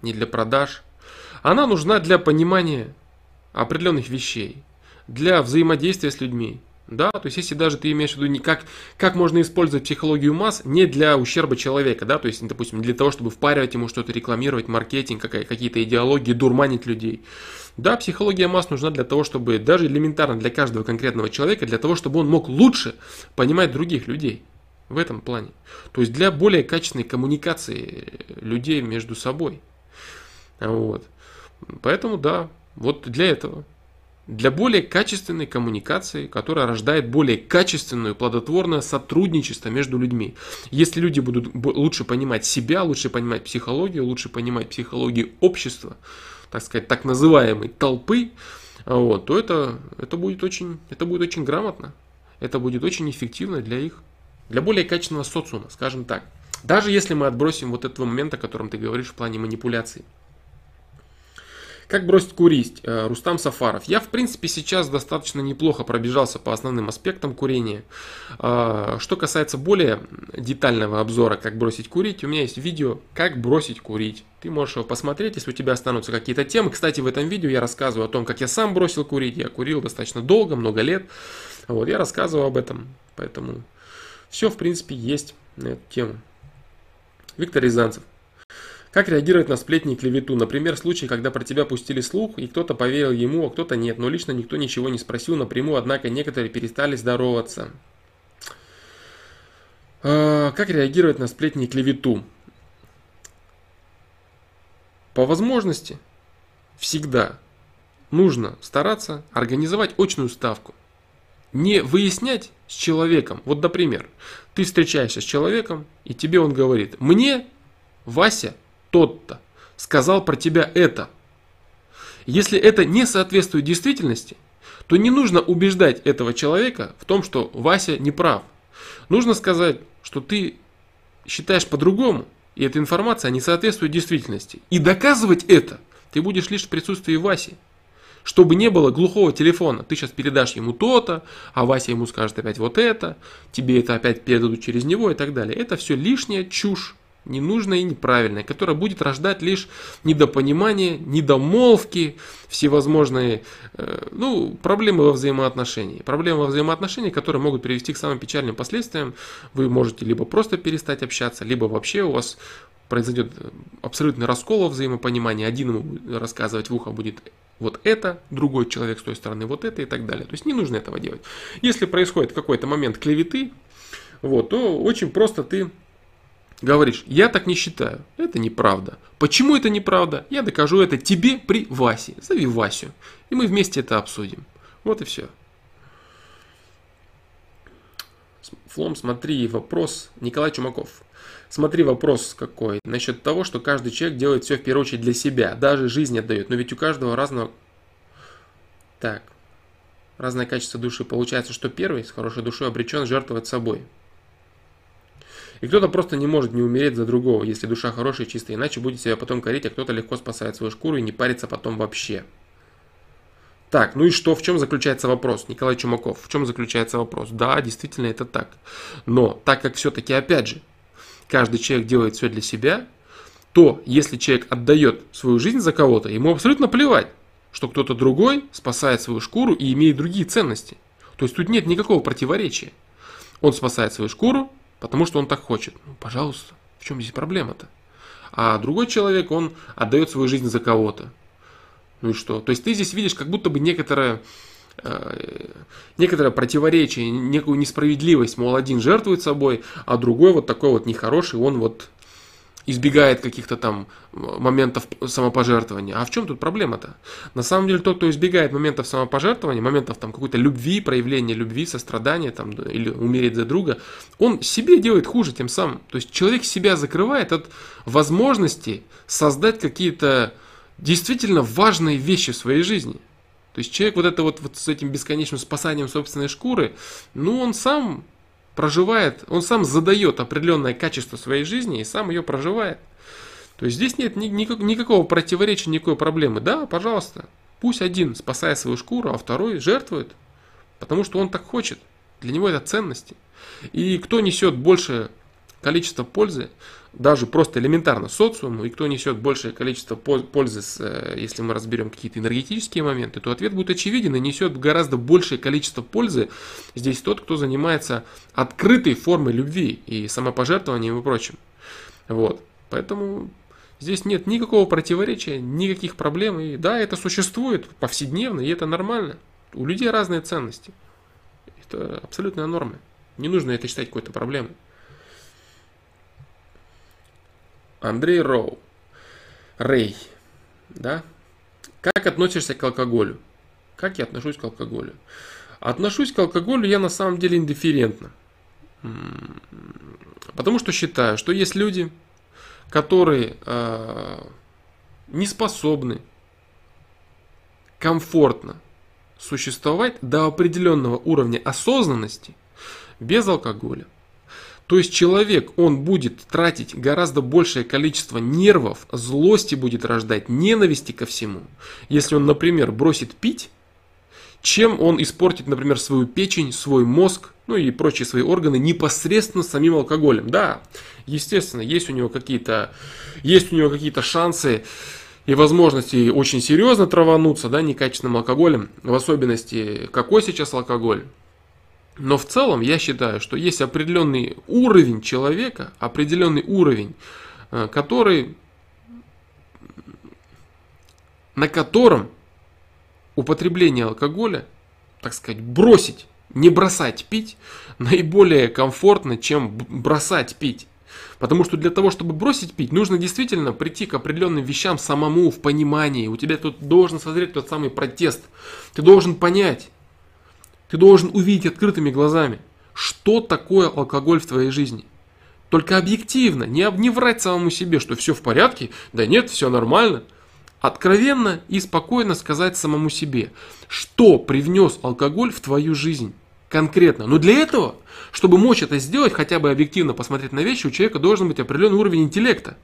не для продаж? Она нужна для понимания определенных вещей, для взаимодействия с людьми, да, то есть если даже ты имеешь в виду не как, как можно использовать психологию масс не для ущерба человека, да, то есть, допустим, для того, чтобы впаривать ему что-то, рекламировать, маркетинг, какие-то идеологии, дурманить людей. Да, психология масс нужна для того, чтобы даже элементарно для каждого конкретного человека, для того, чтобы он мог лучше понимать других людей в этом плане. То есть для более качественной коммуникации людей между собой. Вот. Поэтому да, вот для этого. Для более качественной коммуникации, которая рождает более качественное, плодотворное сотрудничество между людьми. Если люди будут лучше понимать себя, лучше понимать психологию, лучше понимать психологию общества, так сказать, так называемой толпы, вот, то это, это, будет очень, это будет очень грамотно, это будет очень эффективно для их, для более качественного социума, скажем так. Даже если мы отбросим вот этого момента, о котором ты говоришь в плане манипуляций. Как бросить курить? Э, Рустам Сафаров. Я, в принципе, сейчас достаточно неплохо пробежался по основным аспектам курения. Э, что касается более детального обзора, как бросить курить, у меня есть видео «Как бросить курить». Ты можешь его посмотреть, если у тебя останутся какие-то темы. Кстати, в этом видео я рассказываю о том, как я сам бросил курить. Я курил достаточно долго, много лет. Вот, я рассказываю об этом. Поэтому все, в принципе, есть на эту тему. Виктор Рязанцев. Как реагировать на сплетни и клевету? Например, случай, когда про тебя пустили слух, и кто-то поверил ему, а кто-то нет. Но лично никто ничего не спросил напрямую, однако некоторые перестали здороваться. А, как реагировать на сплетни и клевету? По возможности всегда нужно стараться организовать очную ставку. Не выяснять с человеком. Вот, например, ты встречаешься с человеком, и тебе он говорит, мне Вася тот-то сказал про тебя это. Если это не соответствует действительности, то не нужно убеждать этого человека в том, что Вася не прав. Нужно сказать, что ты считаешь по-другому, и эта информация не соответствует действительности. И доказывать это ты будешь лишь в присутствии Васи. Чтобы не было глухого телефона. Ты сейчас передашь ему то-то, а Вася ему скажет опять вот это, тебе это опять передадут через него и так далее. Это все лишняя чушь ненужное и неправильное, которое будет рождать лишь недопонимание, недомолвки, всевозможные э, ну, проблемы во взаимоотношении. Проблемы во взаимоотношении, которые могут привести к самым печальным последствиям. Вы можете либо просто перестать общаться, либо вообще у вас произойдет абсолютный раскол во взаимопонимании. Один ему рассказывать в ухо будет вот это, другой человек с той стороны вот это и так далее. То есть не нужно этого делать. Если происходит какой-то момент клеветы, вот, то очень просто ты Говоришь, я так не считаю. Это неправда. Почему это неправда? Я докажу это тебе при Васе. Зови Васю. И мы вместе это обсудим. Вот и все. Флом, смотри вопрос. Николай Чумаков. Смотри вопрос какой. Насчет того, что каждый человек делает все в первую очередь для себя. Даже жизнь отдает. Но ведь у каждого разного... Так. Разное качество души. Получается, что первый с хорошей душой обречен жертвовать собой. И кто-то просто не может не умереть за другого, если душа хорошая и чистая, иначе будет себя потом корить, а кто-то легко спасает свою шкуру и не парится потом вообще. Так, ну и что, в чем заключается вопрос? Николай Чумаков, в чем заключается вопрос? Да, действительно это так. Но так как все-таки, опять же, каждый человек делает все для себя, то если человек отдает свою жизнь за кого-то, ему абсолютно плевать, что кто-то другой спасает свою шкуру и имеет другие ценности. То есть тут нет никакого противоречия. Он спасает свою шкуру, потому что он так хочет. Ну, пожалуйста, в чем здесь проблема-то? А другой человек, он отдает свою жизнь за кого-то. Ну и что? То есть ты здесь видишь как будто бы некоторое, э, некоторое противоречие, некую несправедливость. Мол, один жертвует собой, а другой вот такой вот нехороший, он вот избегает каких-то там моментов самопожертвования. А в чем тут проблема-то? На самом деле тот, кто избегает моментов самопожертвования, моментов там какой-то любви, проявления любви, сострадания там, или умереть за друга, он себе делает хуже тем самым. То есть человек себя закрывает от возможности создать какие-то действительно важные вещи в своей жизни. То есть человек вот это вот, вот с этим бесконечным спасанием собственной шкуры, ну он сам проживает, он сам задает определенное качество своей жизни и сам ее проживает. То есть здесь нет никакого противоречия, никакой проблемы. Да, пожалуйста, пусть один спасает свою шкуру, а второй жертвует, потому что он так хочет. Для него это ценности. И кто несет больше количество пользы, даже просто элементарно социуму, и кто несет большее количество пользы, э, если мы разберем какие-то энергетические моменты, то ответ будет очевиден и несет гораздо большее количество пользы здесь тот, кто занимается открытой формой любви и самопожертвованием и прочим. Вот. Поэтому здесь нет никакого противоречия, никаких проблем. И да, это существует повседневно, и это нормально. У людей разные ценности. Это абсолютная норма. Не нужно это считать какой-то проблемой. Андрей Роу. Рэй. Да? Как относишься к алкоголю? Как я отношусь к алкоголю? Отношусь к алкоголю я на самом деле индифферентно. Потому что считаю, что есть люди, которые э, не способны комфортно существовать до определенного уровня осознанности без алкоголя. То есть человек, он будет тратить гораздо большее количество нервов, злости будет рождать, ненависти ко всему. Если он, например, бросит пить, чем он испортит, например, свою печень, свой мозг, ну и прочие свои органы непосредственно самим алкоголем. Да, естественно, есть у него какие-то, есть у него какие-то шансы и возможности очень серьезно травануться, да, некачественным алкоголем, в особенности, какой сейчас алкоголь. Но в целом я считаю, что есть определенный уровень человека, определенный уровень, э, который, на котором употребление алкоголя, так сказать, бросить, не бросать пить, наиболее комфортно, чем бросать пить. Потому что для того, чтобы бросить пить, нужно действительно прийти к определенным вещам самому в понимании. У тебя тут должен созреть тот самый протест. Ты должен понять, ты должен увидеть открытыми глазами, что такое алкоголь в твоей жизни. Только объективно, не, не врать самому себе, что все в порядке, да нет, все нормально – Откровенно и спокойно сказать самому себе, что привнес алкоголь в твою жизнь конкретно. Но для этого, чтобы мочь это сделать, хотя бы объективно посмотреть на вещи, у человека должен быть определенный уровень интеллекта.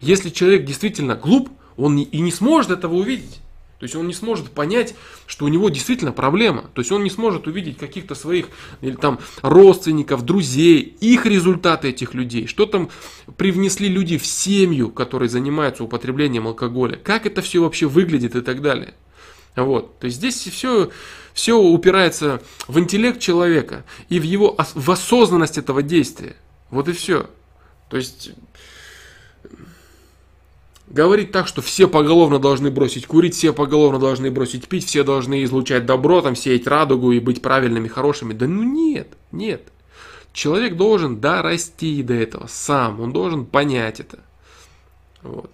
Если человек действительно глуп, он и не сможет этого увидеть. То есть он не сможет понять, что у него действительно проблема. То есть он не сможет увидеть каких-то своих или там родственников, друзей, их результаты этих людей. Что там привнесли люди в семью, которые занимаются употреблением алкоголя. Как это все вообще выглядит и так далее. Вот. То есть здесь все, все упирается в интеллект человека и в его в осознанность этого действия. Вот и все. То есть Говорить так, что все поголовно должны бросить курить, все поголовно должны бросить пить, все должны излучать добро, там, сеять радугу и быть правильными, хорошими. Да ну нет, нет. Человек должен дорасти до этого сам, он должен понять это. Вот.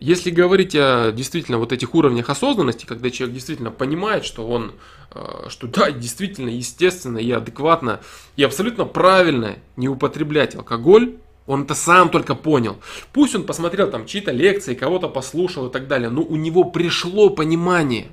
Если говорить о действительно вот этих уровнях осознанности, когда человек действительно понимает, что он, э, что да, действительно, естественно и адекватно и абсолютно правильно не употреблять алкоголь, он это сам только понял. Пусть он посмотрел там чьи-то лекции, кого-то послушал и так далее, но у него пришло понимание.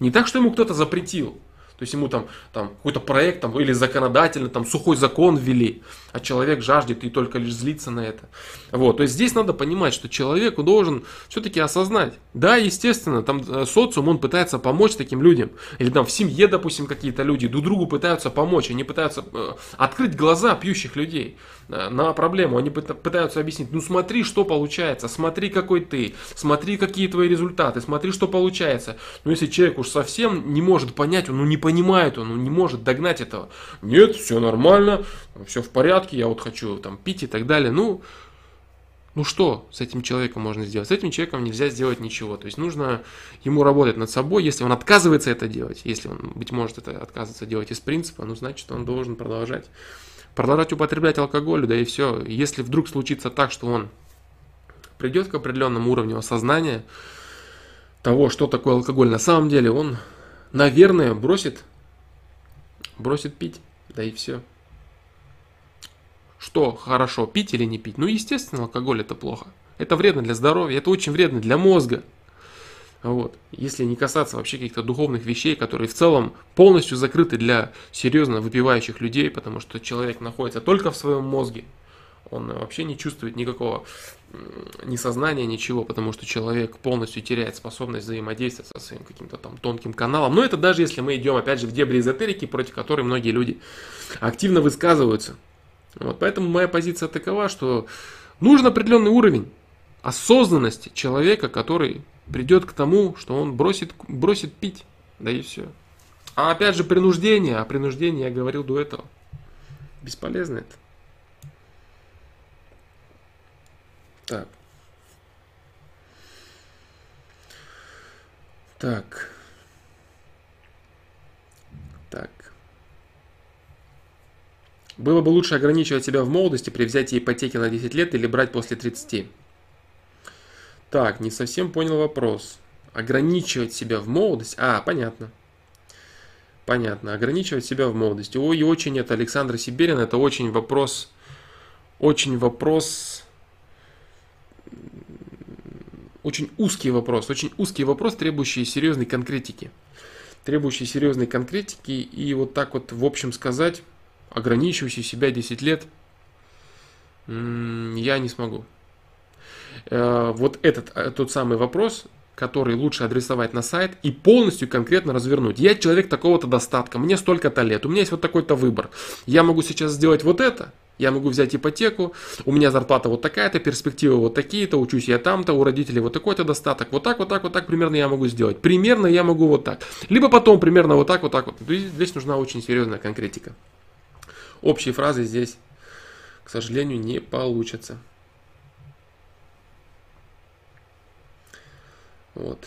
Не так, что ему кто-то запретил. То есть ему там, там какой-то проект там, или законодательно там сухой закон ввели, а человек жаждет и только лишь злится на это. Вот, то есть здесь надо понимать, что человеку должен все-таки осознать. Да, естественно, там э, социум, он пытается помочь таким людям. Или там в семье, допустим, какие-то люди друг другу пытаются помочь, они пытаются э, открыть глаза пьющих людей э, на проблему. Они пытаются объяснить, ну смотри, что получается, смотри, какой ты, смотри, какие твои результаты, смотри, что получается. Но если человек уж совсем не может понять, он ну, не понимает, он не может догнать этого. Нет, все нормально, все в порядке, я вот хочу там пить и так далее. Ну, ну что с этим человеком можно сделать? С этим человеком нельзя сделать ничего. То есть нужно ему работать над собой. Если он отказывается это делать, если он, быть может, это отказывается делать из принципа, ну, значит, он должен продолжать. Продолжать употреблять алкоголь, да и все. Если вдруг случится так, что он придет к определенному уровню осознания того, что такое алкоголь на самом деле, он наверное, бросит, бросит пить, да и все. Что хорошо, пить или не пить? Ну, естественно, алкоголь это плохо. Это вредно для здоровья, это очень вредно для мозга. Вот. Если не касаться вообще каких-то духовных вещей, которые в целом полностью закрыты для серьезно выпивающих людей, потому что человек находится только в своем мозге, он вообще не чувствует никакого ни сознания, ничего, потому что человек полностью теряет способность взаимодействовать со своим каким-то там тонким каналом. Но это даже если мы идем, опять же, в дебри эзотерики, против которой многие люди активно высказываются. Вот, поэтому моя позиция такова, что нужен определенный уровень осознанности человека, который придет к тому, что он бросит, бросит пить. Да и все. А опять же принуждение, а принуждение я говорил до этого. Бесполезно это. Так. Так. Было бы лучше ограничивать себя в молодости при взятии ипотеки на 10 лет или брать после 30. Так, не совсем понял вопрос. ограничивать себя в молодости. А, понятно. Понятно. Ограничивать себя в молодости. Ой, очень это Александр Сибирин, это очень вопрос, очень вопрос, очень узкий вопрос, очень узкий вопрос, требующий серьезной конкретики. Требующий серьезной конкретики и вот так вот в общем сказать, ограничивающий себя 10 лет, я не смогу. Э, вот этот э, тот самый вопрос, который лучше адресовать на сайт и полностью конкретно развернуть. Я человек такого-то достатка, мне столько-то лет, у меня есть вот такой-то выбор. Я могу сейчас сделать вот это, я могу взять ипотеку, у меня зарплата вот такая-то, перспективы вот такие-то, учусь я там-то, у родителей вот такой-то достаток. Вот так, вот так, вот так примерно я могу сделать. Примерно я могу вот так. Либо потом примерно вот так, вот так вот. Здесь нужна очень серьезная конкретика. Общие фразы здесь, к сожалению, не получатся. Вот.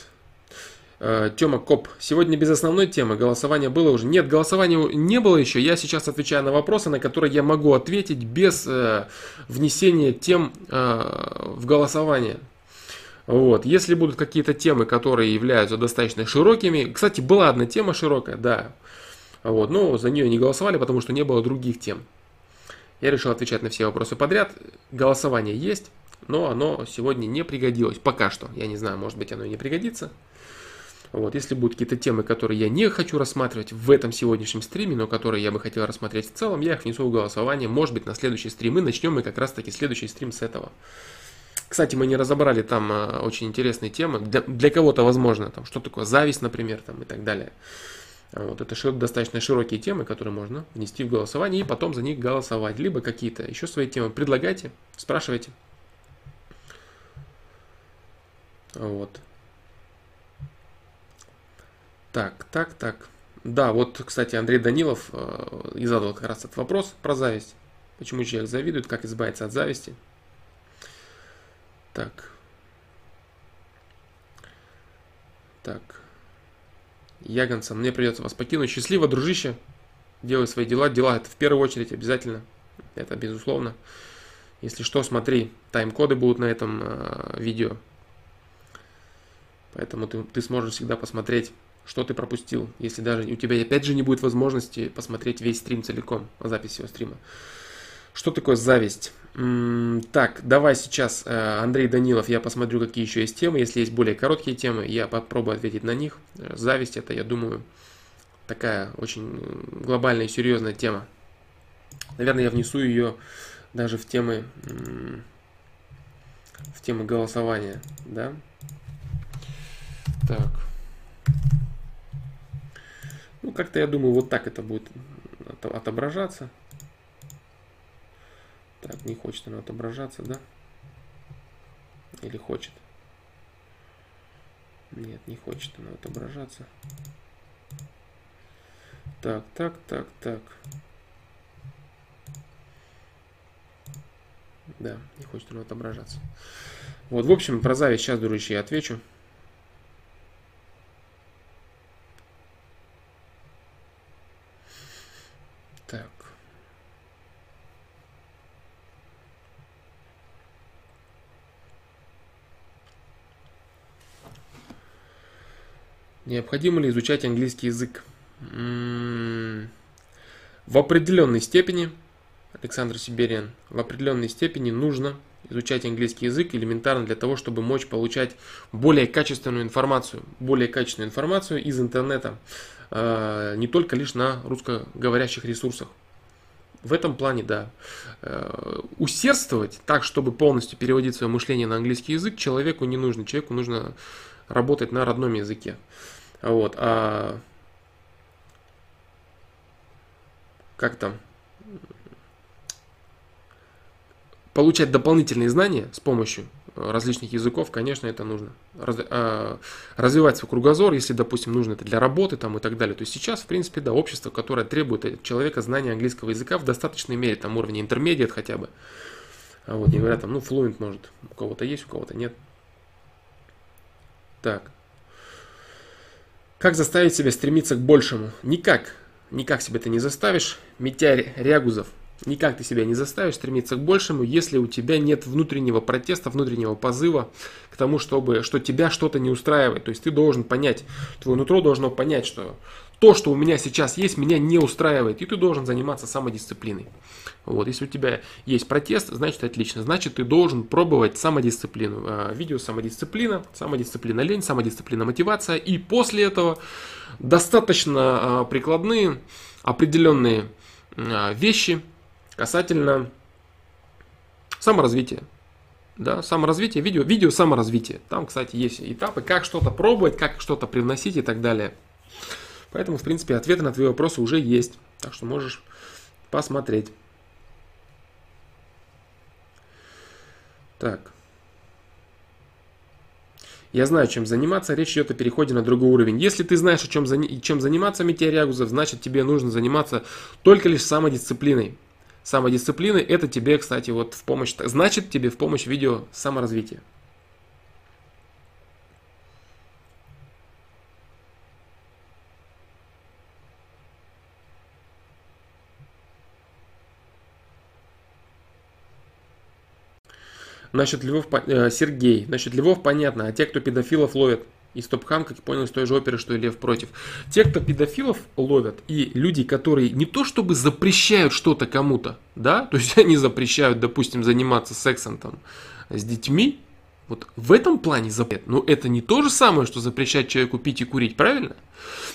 Э, Тёма Коп. Сегодня без основной темы. Голосование было уже? Нет, голосования не было еще. Я сейчас отвечаю на вопросы, на которые я могу ответить без э, внесения тем э, в голосование. Вот. Если будут какие-то темы, которые являются достаточно широкими. Кстати, была одна тема широкая, да. Вот. Но за нее не голосовали, потому что не было других тем. Я решил отвечать на все вопросы подряд. Голосование есть но оно сегодня не пригодилось. Пока что. Я не знаю, может быть оно и не пригодится. Вот, если будут какие-то темы, которые я не хочу рассматривать в этом сегодняшнем стриме, но которые я бы хотел рассмотреть в целом, я их внесу в голосование. Может быть, на следующий стрим. И начнем мы как раз таки следующий стрим с этого. Кстати, мы не разобрали там а, очень интересные темы. Для, для кого-то, возможно, там, что такое зависть, например, там, и так далее. Вот, это шир, достаточно широкие темы, которые можно внести в голосование и потом за них голосовать. Либо какие-то еще свои темы предлагайте, спрашивайте. Вот. Так, так, так. Да, вот, кстати, Андрей Данилов э, и задал как раз этот вопрос про зависть. Почему человек завидует, как избавиться от зависти. Так. Так. Яганцам, мне придется вас покинуть. Счастливо, дружище. Делай свои дела. Дела это в первую очередь обязательно. Это безусловно. Если что, смотри, тайм-коды будут на этом э, видео. Поэтому ты, ты сможешь всегда посмотреть, что ты пропустил, если даже у тебя опять же не будет возможности посмотреть весь стрим целиком, запись всего стрима. Что такое зависть? Так, давай сейчас, э, Андрей Данилов, я посмотрю, какие еще есть темы. Если есть более короткие темы, я попробую ответить на них. Э, зависть это, я думаю, такая очень глобальная и серьезная тема. Наверное, я внесу ее даже в темы, в темы голосования, да? Так. Ну, как-то я думаю, вот так это будет отображаться. Так, не хочет оно отображаться, да? Или хочет? Нет, не хочет оно отображаться. Так, так, так, так. Да, не хочет оно отображаться. Вот, в общем, про зависть сейчас, друзья, отвечу. Так. Необходимо ли изучать английский язык? М-м-м. В определенной степени, Александр Сибириан, в определенной степени нужно изучать английский язык элементарно для того, чтобы мочь получать более качественную информацию, более качественную информацию из интернета. Э, не только лишь на русскоговорящих ресурсах. В этом плане, да. Э, усердствовать так, чтобы полностью переводить свое мышление на английский язык, человеку не нужно. Человеку нужно работать на родном языке. Вот. А как там? Получать дополнительные знания с помощью различных языков, конечно, это нужно. Раз, а, развивать свой кругозор, если, допустим, нужно это для работы там, и так далее. То есть сейчас, в принципе, да, общество, которое требует от человека знания английского языка в достаточной мере, там уровне интермедиат хотя бы. А вот, не говоря там, ну, флуент может, у кого-то есть, у кого-то нет. Так. Как заставить себя стремиться к большему? Никак. Никак себя ты не заставишь. Митяй Рягузов Никак ты себя не заставишь стремиться к большему, если у тебя нет внутреннего протеста, внутреннего позыва к тому, чтобы, что тебя что-то не устраивает. То есть ты должен понять, твое нутро должно понять, что то, что у меня сейчас есть, меня не устраивает. И ты должен заниматься самодисциплиной. Вот, если у тебя есть протест, значит отлично. Значит, ты должен пробовать самодисциплину. А, видео самодисциплина, самодисциплина лень, самодисциплина мотивация. И после этого достаточно а, прикладные определенные а, вещи касательно саморазвития. Да, саморазвитие, видео, видео саморазвитие. Там, кстати, есть этапы, как что-то пробовать, как что-то привносить и так далее. Поэтому, в принципе, ответы на твои вопросы уже есть. Так что можешь посмотреть. Так. Я знаю, чем заниматься, речь идет о переходе на другой уровень. Если ты знаешь, о чем, чем заниматься, метеорягузов, значит тебе нужно заниматься только лишь самодисциплиной. Самодисциплины это тебе, кстати, вот в помощь, значит тебе в помощь видео саморазвития. Насчет Львов, э, Сергей, насчет Львов понятно, а те, кто педофилов ловят, и Стопхам, как я понял из той же оперы, что и Лев против. Те, кто педофилов ловят, и люди, которые не то чтобы запрещают что-то кому-то, да, то есть они запрещают, допустим, заниматься сексом там с детьми, вот в этом плане запрет. Но это не то же самое, что запрещать человеку пить и курить, правильно?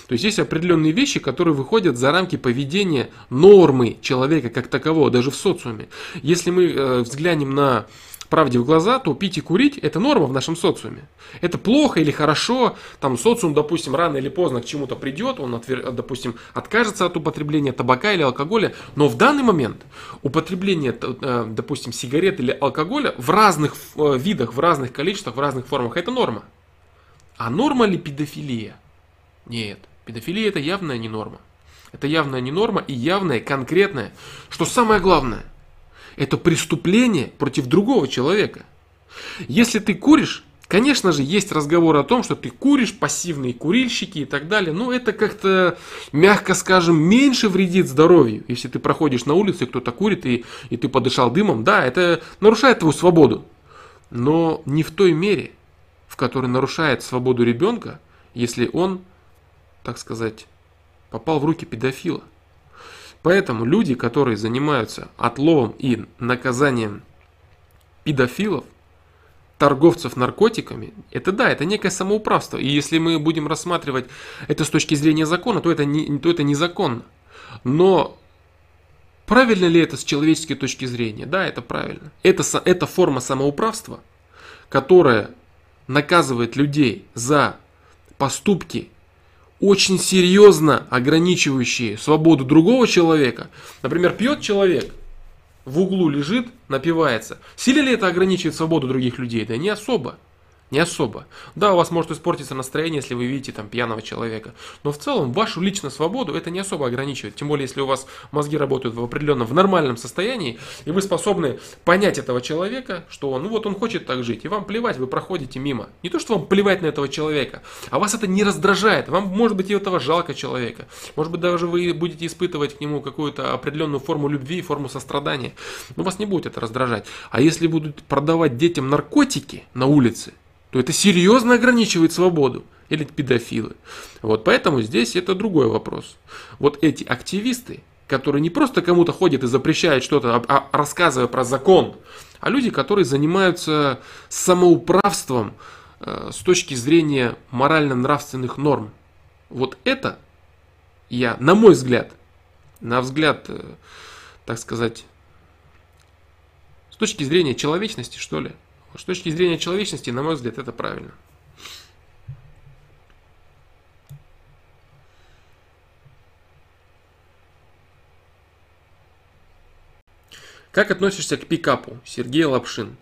То есть есть определенные вещи, которые выходят за рамки поведения нормы человека как такового, даже в социуме. Если мы э, взглянем на правде в глаза, то пить и курить – это норма в нашем социуме. Это плохо или хорошо, там социум, допустим, рано или поздно к чему-то придет, он, отвер... допустим, откажется от употребления табака или алкоголя, но в данный момент употребление, э, допустим, сигарет или алкоголя в разных э, видах, в разных количествах, в разных формах – это норма. А норма ли педофилия? Нет, педофилия – это явная не норма. Это явная не норма и явная, конкретная. Что самое главное, это преступление против другого человека. Если ты куришь, конечно же, есть разговор о том, что ты куришь, пассивные курильщики и так далее. Но это как-то, мягко скажем, меньше вредит здоровью. Если ты проходишь на улице, кто-то курит, и, и ты подышал дымом, да, это нарушает твою свободу. Но не в той мере, в которой нарушает свободу ребенка, если он, так сказать, попал в руки педофила. Поэтому люди, которые занимаются отловом и наказанием педофилов, торговцев наркотиками, это да, это некое самоуправство. И если мы будем рассматривать это с точки зрения закона, то это, не, то это незаконно. Но правильно ли это с человеческой точки зрения? Да, это правильно. Это, это форма самоуправства, которая наказывает людей за поступки очень серьезно ограничивающие свободу другого человека. Например, пьет человек, в углу лежит, напивается. Сильно ли это ограничивает свободу других людей? Да не особо. Не особо. Да, у вас может испортиться настроение, если вы видите там пьяного человека. Но в целом вашу личную свободу это не особо ограничивает. Тем более, если у вас мозги работают в определенном, в нормальном состоянии, и вы способны понять этого человека, что он, ну вот он хочет так жить, и вам плевать, вы проходите мимо. Не то, что вам плевать на этого человека, а вас это не раздражает. Вам, может быть, и этого жалко человека. Может быть, даже вы будете испытывать к нему какую-то определенную форму любви, форму сострадания. Но вас не будет это раздражать. А если будут продавать детям наркотики на улице, то это серьезно ограничивает свободу. Или педофилы. Вот поэтому здесь это другой вопрос. Вот эти активисты, которые не просто кому-то ходят и запрещают что-то, а, а рассказывая про закон, а люди, которые занимаются самоуправством э, с точки зрения морально-нравственных норм. Вот это я, на мой взгляд, на взгляд, э, так сказать, с точки зрения человечности, что ли, с точки зрения человечности, на мой взгляд, это правильно. Как относишься к пикапу? Сергей Лапшин.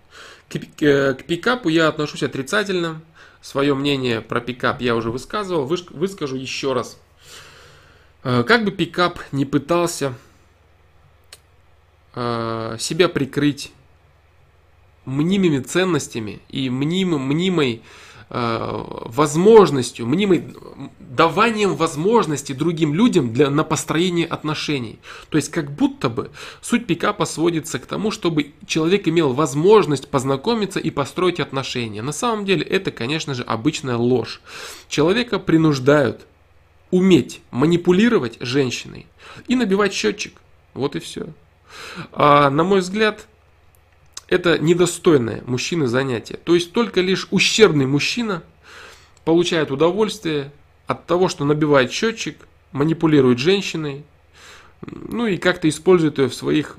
К, э, к пикапу я отношусь отрицательно. Свое мнение про пикап я уже высказывал. Выскажу еще раз. Э, как бы пикап не пытался э, себя прикрыть мнимыми ценностями и мним, мнимой э, возможностью, мнимой даванием возможности другим людям для, на построение отношений. То есть как будто бы суть пикапа сводится к тому, чтобы человек имел возможность познакомиться и построить отношения. На самом деле это, конечно же, обычная ложь. Человека принуждают уметь манипулировать женщиной и набивать счетчик. Вот и все. А, на мой взгляд, это недостойное мужчины занятие. То есть только лишь ущербный мужчина получает удовольствие от того, что набивает счетчик, манипулирует женщиной, ну и как-то использует ее в своих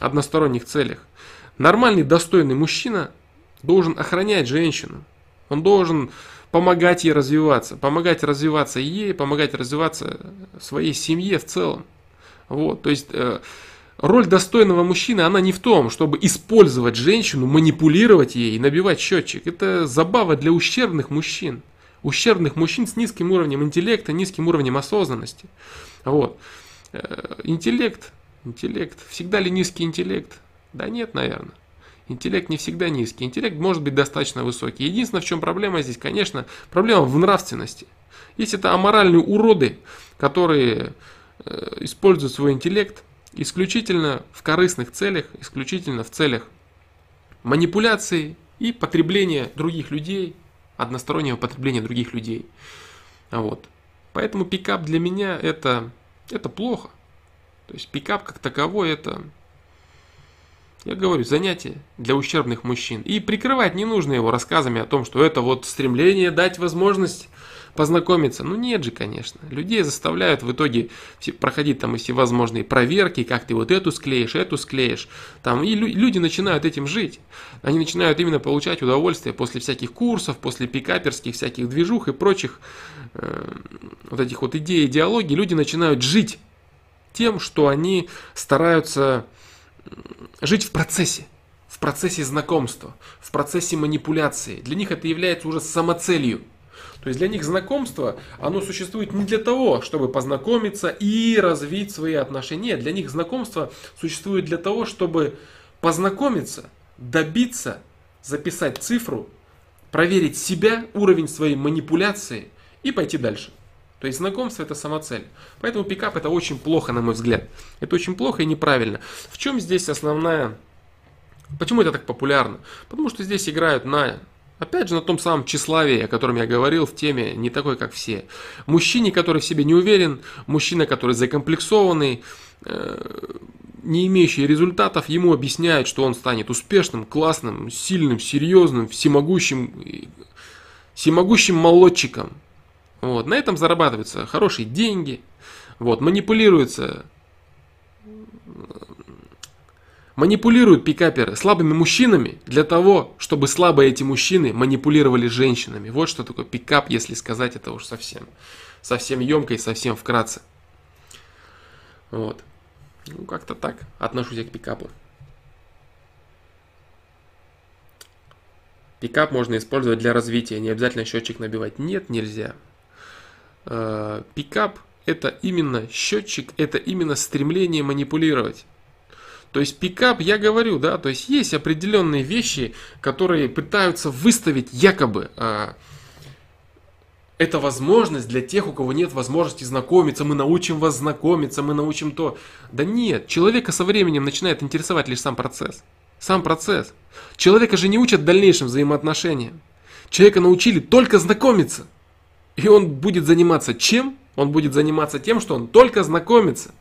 односторонних целях. Нормальный, достойный мужчина должен охранять женщину. Он должен помогать ей развиваться, помогать развиваться ей, помогать развиваться своей семье в целом. Вот, то есть э, роль достойного мужчины, она не в том, чтобы использовать женщину, манипулировать ей и набивать счетчик. Это забава для ущербных мужчин ущербных мужчин с низким уровнем интеллекта, низким уровнем осознанности. Вот. Э, интеллект, интеллект, всегда ли низкий интеллект? Да нет, наверное. Интеллект не всегда низкий, интеллект может быть достаточно высокий. Единственное, в чем проблема здесь, конечно, проблема в нравственности. Есть это аморальные уроды, которые э, используют свой интеллект исключительно в корыстных целях, исключительно в целях манипуляции и потребления других людей, одностороннего потребления других людей. Вот. Поэтому пикап для меня это, это плохо. То есть пикап как таковой это, я говорю, занятие для ущербных мужчин. И прикрывать не нужно его рассказами о том, что это вот стремление дать возможность познакомиться. Ну нет же, конечно. Людей заставляют в итоге проходить там всевозможные проверки, как ты вот эту склеишь, эту склеишь. Там, и люди начинают этим жить. Они начинают именно получать удовольствие после всяких курсов, после пикаперских всяких движух и прочих э, вот этих вот идей, идеологий. Люди начинают жить тем, что они стараются жить в процессе в процессе знакомства, в процессе манипуляции. Для них это является уже самоцелью. То есть для них знакомство, оно существует не для того, чтобы познакомиться и развить свои отношения. Для них знакомство существует для того, чтобы познакомиться, добиться, записать цифру, проверить себя, уровень своей манипуляции и пойти дальше. То есть знакомство это самоцель. Поэтому пикап это очень плохо, на мой взгляд. Это очень плохо и неправильно. В чем здесь основная... Почему это так популярно? Потому что здесь играют на Опять же, на том самом тщеславии, о котором я говорил в теме «Не такой, как все». Мужчине, который в себе не уверен, мужчина, который закомплексованный, э, не имеющий результатов, ему объясняют, что он станет успешным, классным, сильным, серьезным, всемогущим, всемогущим молодчиком. Вот. На этом зарабатываются хорошие деньги, вот, манипулируется Манипулируют пикаперы слабыми мужчинами для того, чтобы слабые эти мужчины манипулировали женщинами. Вот что такое пикап, если сказать это уж совсем, совсем емко и совсем вкратце. Вот. Ну, как-то так отношусь я к пикапу. Пикап можно использовать для развития, не обязательно счетчик набивать. Нет, нельзя. Э, пикап это именно счетчик, это именно стремление манипулировать. То есть пикап, я говорю, да, то есть есть определенные вещи, которые пытаются выставить якобы а, это возможность для тех, у кого нет возможности знакомиться. Мы научим вас знакомиться, мы научим то. Да нет, человека со временем начинает интересовать лишь сам процесс. Сам процесс. Человека же не учат дальнейшим взаимоотношениям. Человека научили только знакомиться. И он будет заниматься чем? Он будет заниматься тем, что он только знакомится.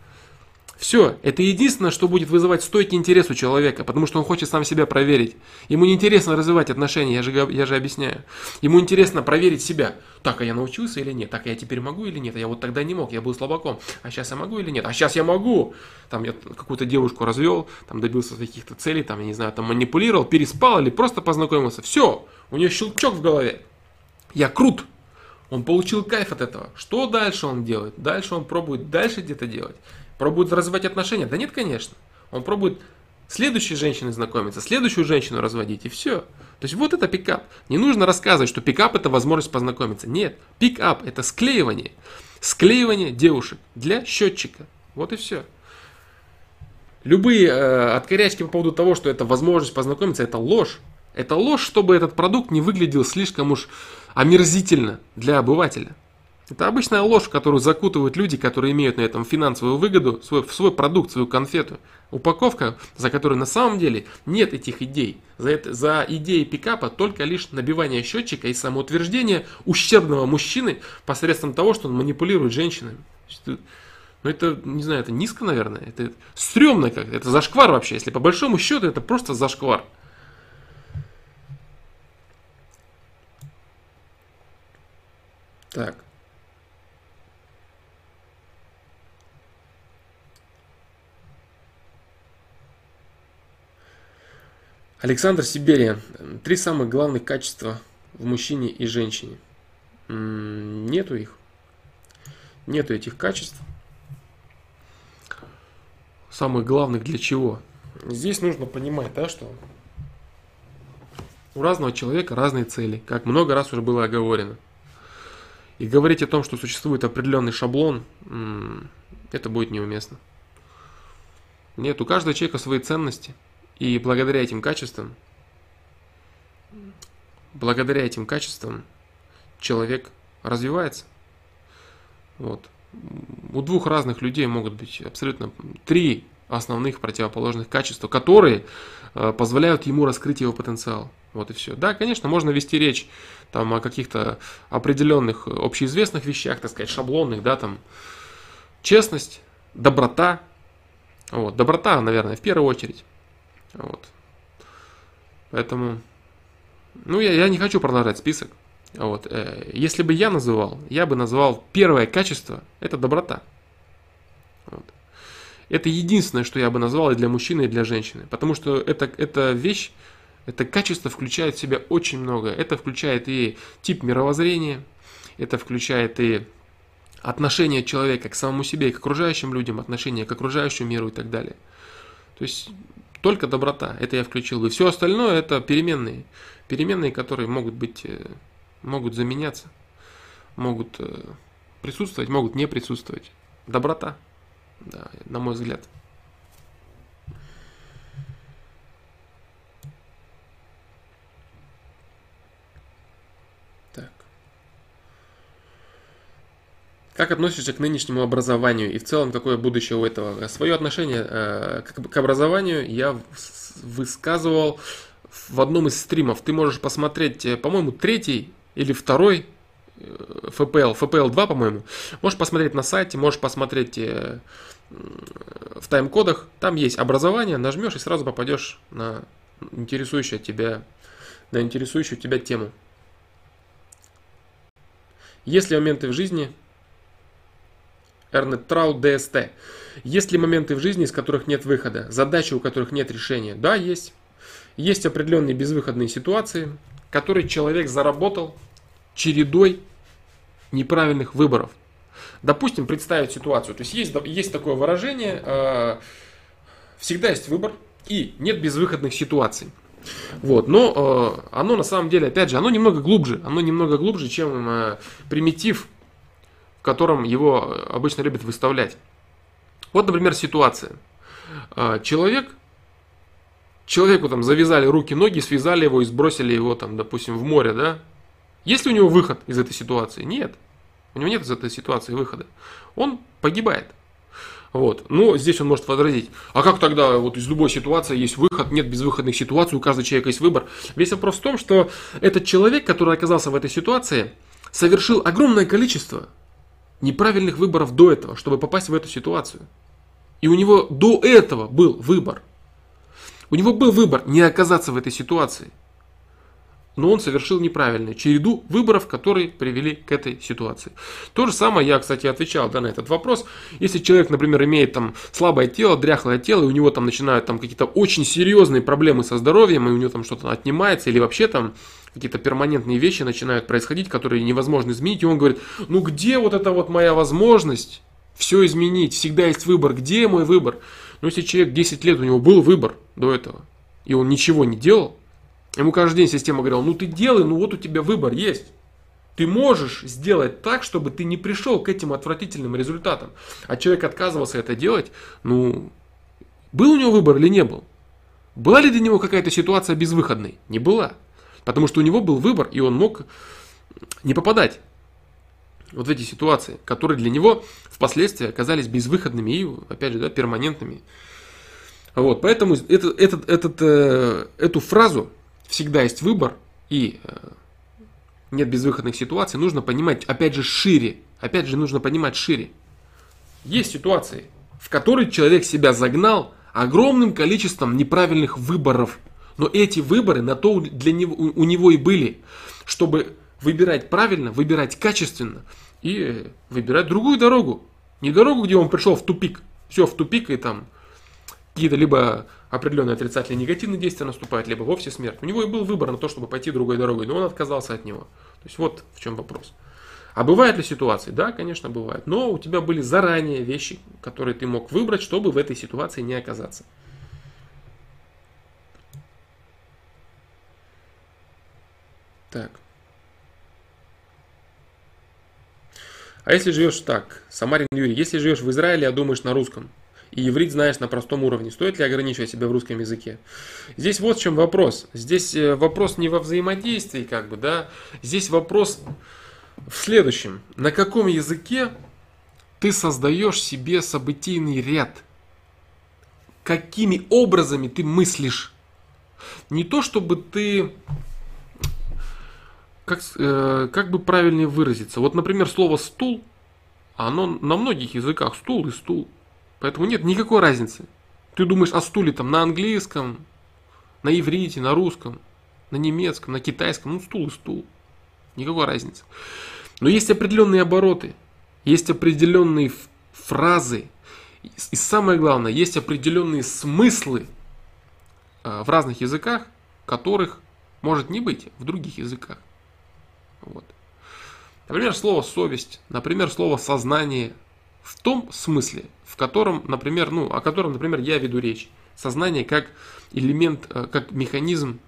Все, это единственное, что будет вызывать стойкий интерес у человека, потому что он хочет сам себя проверить. Ему не интересно развивать отношения, я же, я же объясняю. Ему интересно проверить себя. Так, а я научился или нет? Так, а я теперь могу или нет? А я вот тогда не мог, я был слабаком. А сейчас я могу или нет? А сейчас я могу. Там я какую-то девушку развел, там добился каких-то целей, там, я не знаю, там манипулировал, переспал или просто познакомился. Все, у нее щелчок в голове. Я крут. Он получил кайф от этого. Что дальше он делает? Дальше он пробует дальше где-то делать. Пробует развивать отношения? Да нет, конечно. Он пробует следующей женщиной знакомиться, следующую женщину разводить, и все. То есть вот это пикап. Не нужно рассказывать, что пикап это возможность познакомиться. Нет, пикап это склеивание. Склеивание девушек для счетчика. Вот и все. Любые э, откорячки по поводу того, что это возможность познакомиться, это ложь. Это ложь, чтобы этот продукт не выглядел слишком уж омерзительно для обывателя. Это обычная ложь, которую закутывают люди, которые имеют на этом финансовую выгоду, свой, свой продукт, свою конфету. Упаковка, за которой на самом деле нет этих идей. За, это, за идеей пикапа только лишь набивание счетчика и самоутверждение ущербного мужчины посредством того, что он манипулирует женщинами. Ну это, не знаю, это низко, наверное. Это стрёмно как-то. Это зашквар вообще. Если по большому счету, это просто зашквар. Так. Александр Сиберия. Три самых главных качества в мужчине и женщине. Нету их. Нету этих качеств. Самых главных для чего? Здесь нужно понимать, да, что у разного человека разные цели, как много раз уже было оговорено. И говорить о том, что существует определенный шаблон, это будет неуместно. Нет, у каждого человека свои ценности – и благодаря этим качествам, благодаря этим качествам человек развивается. Вот. У двух разных людей могут быть абсолютно три основных противоположных качества, которые э, позволяют ему раскрыть его потенциал. Вот и все. Да, конечно, можно вести речь там, о каких-то определенных общеизвестных вещах, так сказать, шаблонных, да, там, честность, доброта. Вот, доброта, наверное, в первую очередь. Вот. Поэтому, ну, я, я не хочу продолжать список. Вот. Э, если бы я называл, я бы назвал первое качество – это доброта. Вот. Это единственное, что я бы назвал и для мужчины, и для женщины. Потому что это, это вещь, это качество включает в себя очень много. Это включает и тип мировоззрения, это включает и отношение человека к самому себе и к окружающим людям, отношение к окружающему миру и так далее. То есть только доброта. Это я включил бы. Все остальное это переменные. Переменные, которые могут быть, э, могут заменяться, могут э, присутствовать, могут не присутствовать. Доброта, да, на мой взгляд. Как относишься к нынешнему образованию и в целом какое будущее у этого? Свое отношение э, к образованию я высказывал в одном из стримов. Ты можешь посмотреть, э, по-моему, третий или второй FPL, FPL 2, по-моему. Можешь посмотреть на сайте, можешь посмотреть э, в тайм-кодах. Там есть образование, нажмешь и сразу попадешь на интересующую тебя, на интересующую тебя тему. Есть ли моменты в жизни, Эрнет Трау, ДСТ. Есть ли моменты в жизни, из которых нет выхода? Задачи, у которых нет решения? Да, есть. Есть определенные безвыходные ситуации, которые человек заработал чередой неправильных выборов. Допустим, представить ситуацию. То есть есть, есть такое выражение, э, всегда есть выбор и нет безвыходных ситуаций. Вот, но э, оно на самом деле, опять же, оно немного глубже, оно немного глубже, чем э, примитив в котором его обычно любят выставлять. Вот, например, ситуация. А, человек, человеку там завязали руки-ноги, связали его и сбросили его там, допустим, в море, да? Есть ли у него выход из этой ситуации? Нет. У него нет из этой ситуации выхода. Он погибает. Вот. Но здесь он может возразить, а как тогда вот из любой ситуации есть выход, нет безвыходных ситуаций, у каждого человека есть выбор. Весь вопрос в том, что этот человек, который оказался в этой ситуации, совершил огромное количество неправильных выборов до этого, чтобы попасть в эту ситуацию. И у него до этого был выбор. У него был выбор не оказаться в этой ситуации. Но он совершил неправильную череду выборов, которые привели к этой ситуации. То же самое я, кстати, отвечал да, на этот вопрос. Если человек, например, имеет там слабое тело, дряхлое тело, и у него там начинают там какие-то очень серьезные проблемы со здоровьем, и у него там что-то отнимается, или вообще там какие-то перманентные вещи начинают происходить, которые невозможно изменить, и он говорит, ну где вот эта вот моя возможность все изменить, всегда есть выбор, где мой выбор? Но если человек 10 лет, у него был выбор до этого, и он ничего не делал, ему каждый день система говорила, ну ты делай, ну вот у тебя выбор есть. Ты можешь сделать так, чтобы ты не пришел к этим отвратительным результатам. А человек отказывался это делать, ну, был у него выбор или не был? Была ли для него какая-то ситуация безвыходной? Не была. Потому что у него был выбор, и он мог не попадать вот в эти ситуации, которые для него впоследствии оказались безвыходными и, опять же, да, перманентными. Вот, поэтому это, этот, этот, э, эту фразу «всегда есть выбор» и э, «нет безвыходных ситуаций» нужно понимать, опять же, шире. Опять же, нужно понимать шире. Есть ситуации, в которые человек себя загнал огромным количеством неправильных выборов. Но эти выборы на то для него, у него и были, чтобы выбирать правильно, выбирать качественно и выбирать другую дорогу. Не дорогу, где он пришел в тупик. Все в тупик и там какие-то либо определенные отрицательные негативные действия наступают, либо вовсе смерть. У него и был выбор на то, чтобы пойти другой дорогой, но он отказался от него. То есть вот в чем вопрос. А бывают ли ситуации? Да, конечно, бывает. Но у тебя были заранее вещи, которые ты мог выбрать, чтобы в этой ситуации не оказаться. Так. А если живешь так, Самарин Юрий, если живешь в Израиле, а думаешь на русском, и иврит знаешь на простом уровне, стоит ли ограничивать себя в русском языке? Здесь вот в чем вопрос. Здесь э, вопрос не во взаимодействии, как бы, да, здесь вопрос в следующем. На каком языке ты создаешь себе событийный ряд? Какими образами ты мыслишь? Не то, чтобы ты как, э, как бы правильнее выразиться. Вот, например, слово стул, оно на многих языках стул и стул. Поэтому нет никакой разницы. Ты думаешь о стуле там на английском, на иврите, на русском, на немецком, на китайском, ну стул и стул. Никакой разницы. Но есть определенные обороты, есть определенные фразы, и самое главное, есть определенные смыслы э, в разных языках, которых может не быть в других языках. Вот. Например, слово совесть, например, слово сознание в том смысле, в котором, например, ну, о котором, например, я веду речь. Сознание как элемент, э, как механизм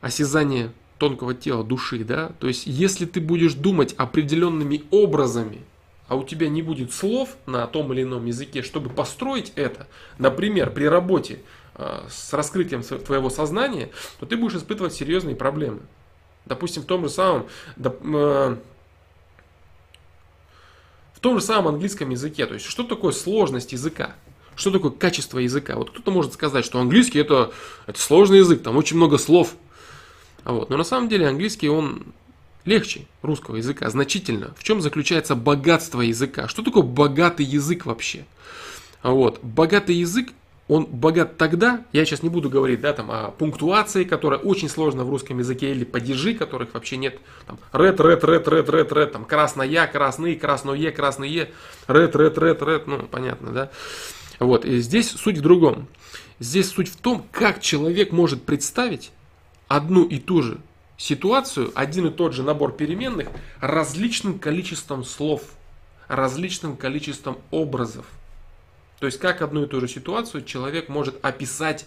осязания тонкого тела, души, да. То есть, если ты будешь думать определенными образами, а у тебя не будет слов на том или ином языке, чтобы построить это, например, при работе э, с раскрытием твоего сознания, то ты будешь испытывать серьезные проблемы. Допустим, в том же самом, э, в том же самом английском языке. То есть, что такое сложность языка? Что такое качество языка? Вот кто-то может сказать, что английский это, это сложный язык, там очень много слов. Вот. Но на самом деле английский он легче русского языка, значительно. В чем заключается богатство языка? Что такое богатый язык вообще? Вот. Богатый язык он богат тогда, я сейчас не буду говорить да, там, о пунктуации, которая очень сложна в русском языке, или падежи, которых вообще нет. Там, ред, ред, ред, ред, ред, ред, там, красная, красный, красное, красное, ред, ред, ред, ред, ну, понятно, да. Вот, и здесь суть в другом. Здесь суть в том, как человек может представить одну и ту же ситуацию, один и тот же набор переменных, различным количеством слов, различным количеством образов. То есть как одну и ту же ситуацию человек может описать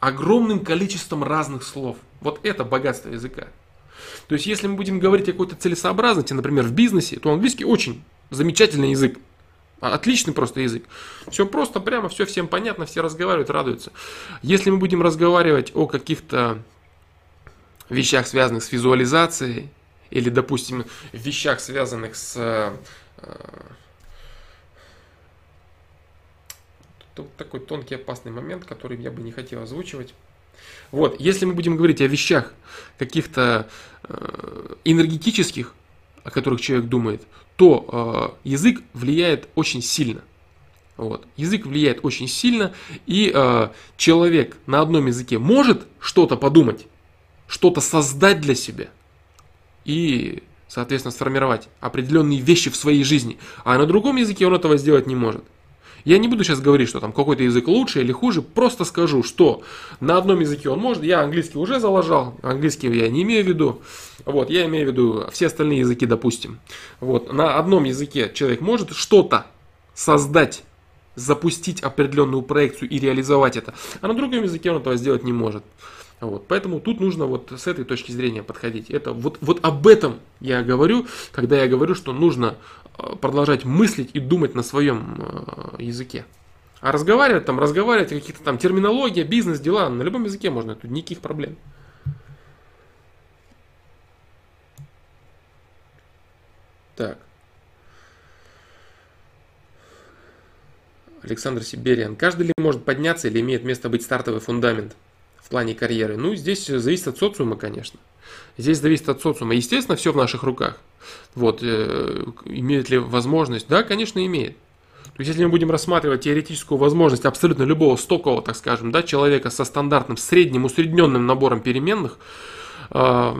огромным количеством разных слов. Вот это богатство языка. То есть если мы будем говорить о какой-то целесообразности, например, в бизнесе, то английский очень замечательный язык. Отличный просто язык. Все просто, прямо, все всем понятно, все разговаривают, радуются. Если мы будем разговаривать о каких-то вещах, связанных с визуализацией, или, допустим, вещах, связанных с э, Такой тонкий опасный момент, который я бы не хотел озвучивать. Вот, если мы будем говорить о вещах каких-то э, энергетических, о которых человек думает, то э, язык влияет очень сильно. Вот. Язык влияет очень сильно, и э, человек на одном языке может что-то подумать, что-то создать для себя и, соответственно, сформировать определенные вещи в своей жизни, а на другом языке он этого сделать не может. Я не буду сейчас говорить, что там какой-то язык лучше или хуже, просто скажу, что на одном языке он может, я английский уже заложал, английский я не имею в виду, вот, я имею в виду все остальные языки, допустим. Вот, на одном языке человек может что-то создать, запустить определенную проекцию и реализовать это, а на другом языке он этого сделать не может. Вот, поэтому тут нужно вот с этой точки зрения подходить. Это вот, вот об этом я говорю, когда я говорю, что нужно продолжать мыслить и думать на своем э, языке. А разговаривать там, разговаривать какие-то там терминология, бизнес, дела, на любом языке можно, тут никаких проблем. Так. Александр Сибериан. Каждый ли может подняться или имеет место быть стартовый фундамент в плане карьеры? Ну, здесь зависит от социума, конечно. Здесь зависит от социума. Естественно, все в наших руках. Вот, э, имеет ли возможность? Да, конечно, имеет. То есть, если мы будем рассматривать теоретическую возможность абсолютно любого стокового, так скажем, да, человека со стандартным средним усредненным набором переменных, э,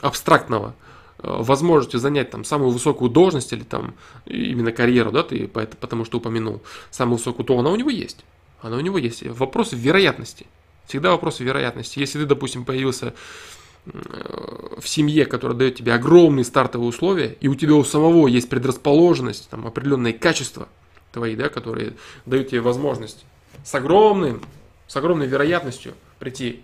абстрактного, возможностью занять там самую высокую должность или там именно карьеру, да, ты потому что упомянул самую высокую, то она у него есть. Она у него есть. Вопрос вероятности. Всегда вопрос вероятности. Если ты, допустим, появился в семье, которая дает тебе огромные стартовые условия, и у тебя у самого есть предрасположенность, там, определенные качества твои, да, которые дают тебе возможность с огромным, с огромной вероятностью прийти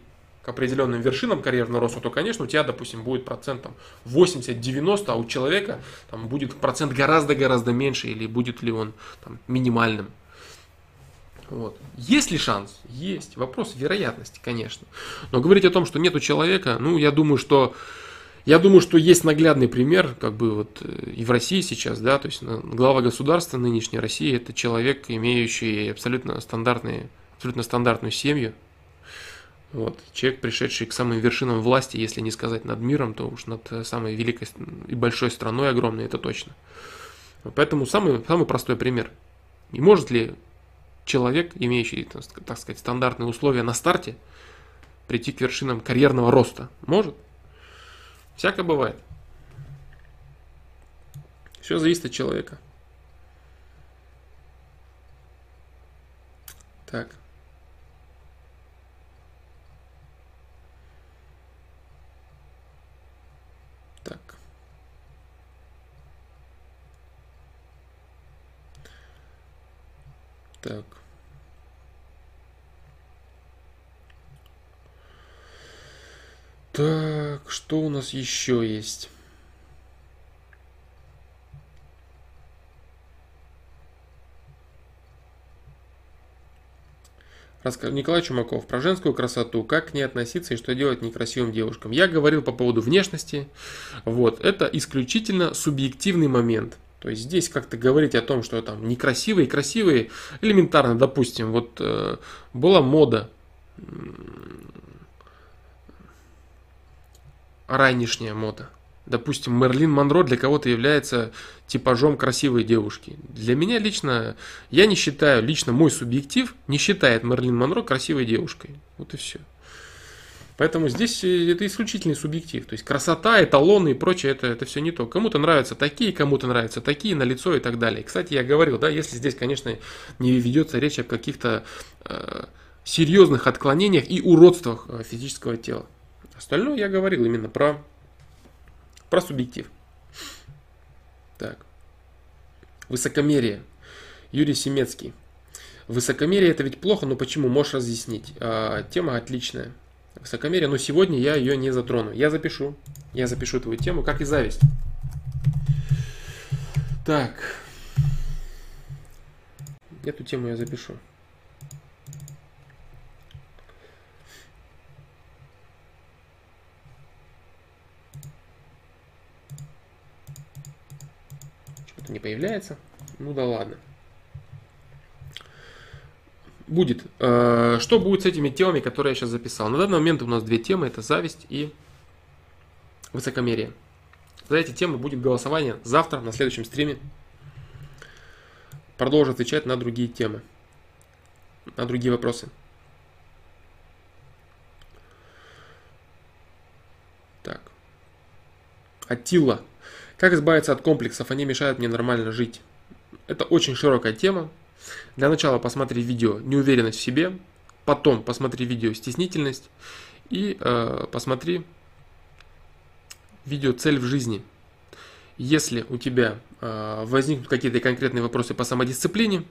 определенным вершинам карьерного роста, то, конечно, у тебя, допустим, будет процент там, 80-90, а у человека там, будет процент гораздо-гораздо меньше, или будет ли он там, минимальным. Вот. Есть ли шанс? Есть. Вопрос вероятности, конечно. Но говорить о том, что нет у человека, ну, я думаю, что я думаю, что есть наглядный пример, как бы вот э, и в России сейчас, да, то есть глава государства нынешней России это человек, имеющий абсолютно стандартные, абсолютно стандартную семью, вот. Человек, пришедший к самым вершинам власти, если не сказать над миром, то уж над самой великой и большой страной огромной, это точно. Поэтому самый, самый простой пример. И может ли человек, имеющий, так сказать, стандартные условия на старте, прийти к вершинам карьерного роста? Может. Всякое бывает. Все зависит от человека. Так. Так. Так, что у нас еще есть? Николай Чумаков про женскую красоту, как к ней относиться и что делать некрасивым девушкам. Я говорил по поводу внешности. Вот, это исключительно субъективный момент. То есть здесь как-то говорить о том, что там некрасивые, красивые, элементарно, допустим, вот э, была мода ранешняя мода. Допустим, Мерлин Монро для кого-то является типажом красивой девушки. Для меня лично, я не считаю, лично мой субъектив не считает Мерлин Монро красивой девушкой. Вот и все. Поэтому здесь э, это исключительный субъектив. То есть красота, эталоны и прочее, это, это все не то. Кому-то нравятся такие, кому-то нравятся такие, на лицо и так далее. Кстати, я говорил, да, если здесь, конечно, не ведется речь о каких-то э, серьезных отклонениях и уродствах э, физического тела. Остальное я говорил именно про, про субъектив. Так. Высокомерие. Юрий Семецкий. Высокомерие это ведь плохо, но почему? Можешь разъяснить. А, тема отличная высокомерие, но сегодня я ее не затрону. Я запишу, я запишу твою тему, как и зависть. Так, эту тему я запишу. Не появляется. Ну да ладно будет. Э, что будет с этими темами, которые я сейчас записал? На данный момент у нас две темы. Это зависть и высокомерие. За эти темы будет голосование завтра на следующем стриме. Продолжу отвечать на другие темы, на другие вопросы. Так. Атила. Как избавиться от комплексов? Они мешают мне нормально жить. Это очень широкая тема. Для начала посмотри видео «Неуверенность в себе», потом посмотри видео «Стеснительность» и э, посмотри видео «Цель в жизни». Если у тебя э, возникнут какие-то конкретные вопросы по самодисциплине,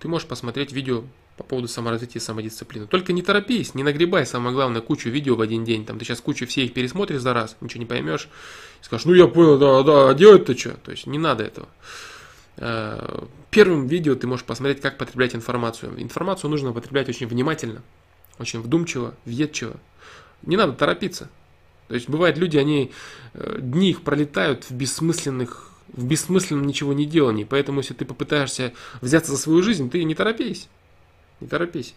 ты можешь посмотреть видео по поводу саморазвития и самодисциплины. Только не торопись, не нагребай, самое главное, кучу видео в один день. Там ты сейчас кучу все их пересмотришь за раз, ничего не поймешь. И скажешь, ну я понял, да, да, а делать-то что? То есть не надо этого. Э, первым видео ты можешь посмотреть, как потреблять информацию. Информацию нужно потреблять очень внимательно, очень вдумчиво, въедчиво. Не надо торопиться. То есть бывают люди, они э, дни их пролетают в бессмысленных в бессмысленном ничего не делании. Поэтому, если ты попытаешься взяться за свою жизнь, ты не торопись. Не торопись.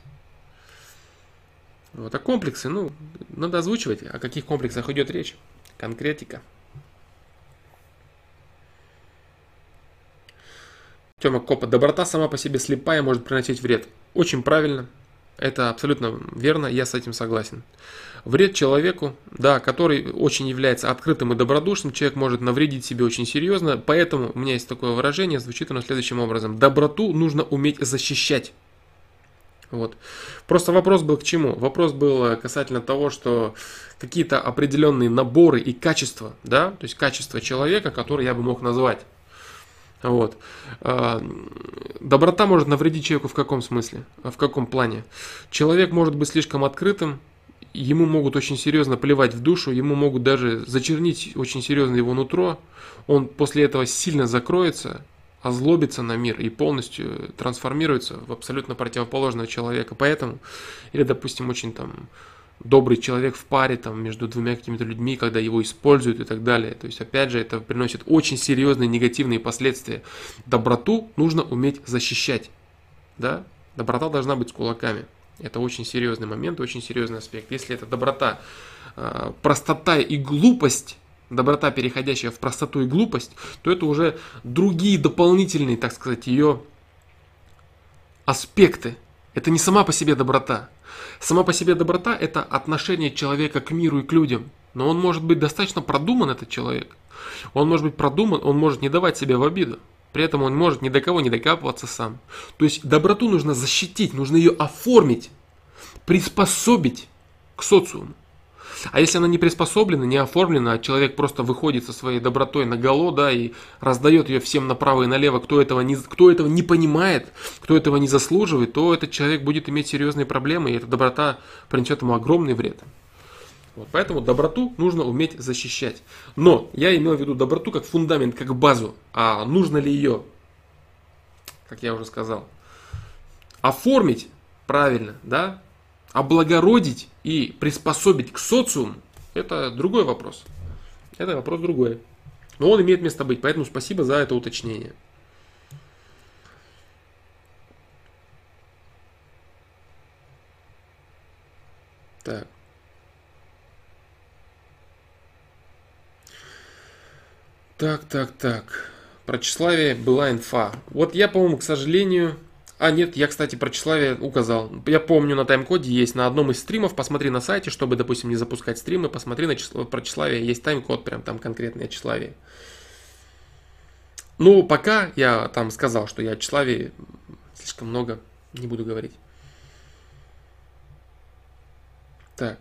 Вот, а комплексы, ну, надо озвучивать, о каких комплексах идет речь. Конкретика. Тема Копа. Доброта сама по себе слепая может приносить вред. Очень правильно. Это абсолютно верно, я с этим согласен. Вред человеку, да, который очень является открытым и добродушным, человек может навредить себе очень серьезно, поэтому у меня есть такое выражение, звучит оно следующим образом. Доброту нужно уметь защищать. Вот. Просто вопрос был к чему? Вопрос был касательно того, что какие-то определенные наборы и качества, да, то есть качество человека, которые я бы мог назвать. Вот. А, доброта может навредить человеку в каком смысле? В каком плане? Человек может быть слишком открытым, ему могут очень серьезно плевать в душу, ему могут даже зачернить очень серьезно его нутро, он после этого сильно закроется, озлобится на мир и полностью трансформируется в абсолютно противоположного человека. Поэтому, или, допустим, очень там добрый человек в паре там между двумя какими-то людьми, когда его используют и так далее. То есть, опять же, это приносит очень серьезные негативные последствия. Доброту нужно уметь защищать. Да? Доброта должна быть с кулаками. Это очень серьезный момент, очень серьезный аспект. Если это доброта, а, простота и глупость, доброта, переходящая в простоту и глупость, то это уже другие дополнительные, так сказать, ее аспекты. Это не сама по себе доброта. Сама по себе доброта – это отношение человека к миру и к людям. Но он может быть достаточно продуман, этот человек. Он может быть продуман, он может не давать себе в обиду. При этом он может ни до кого не докапываться сам. То есть доброту нужно защитить, нужно ее оформить, приспособить к социуму. А если она не приспособлена, не оформлена, а человек просто выходит со своей добротой на голо, да, и раздает ее всем направо и налево, кто этого, не, кто этого не понимает, кто этого не заслуживает, то этот человек будет иметь серьезные проблемы, и эта доброта принесет ему огромный вред. Вот, поэтому доброту нужно уметь защищать. Но я имел в виду доброту как фундамент, как базу. А нужно ли ее, как я уже сказал, оформить правильно, да, облагородить и приспособить к социуму, это другой вопрос. Это вопрос другой. Но он имеет место быть, поэтому спасибо за это уточнение. Так. Так, так, так. Про тщеславие была инфа. Вот я, по-моему, к сожалению, а, нет, я, кстати, про тщеславие указал. Я помню, на тайм-коде есть на одном из стримов, посмотри на сайте, чтобы, допустим, не запускать стримы, посмотри на число, про тщеславие, есть тайм-код, прям там конкретное тщеславие. Ну, пока я там сказал, что я тщеславие слишком много, не буду говорить. Так.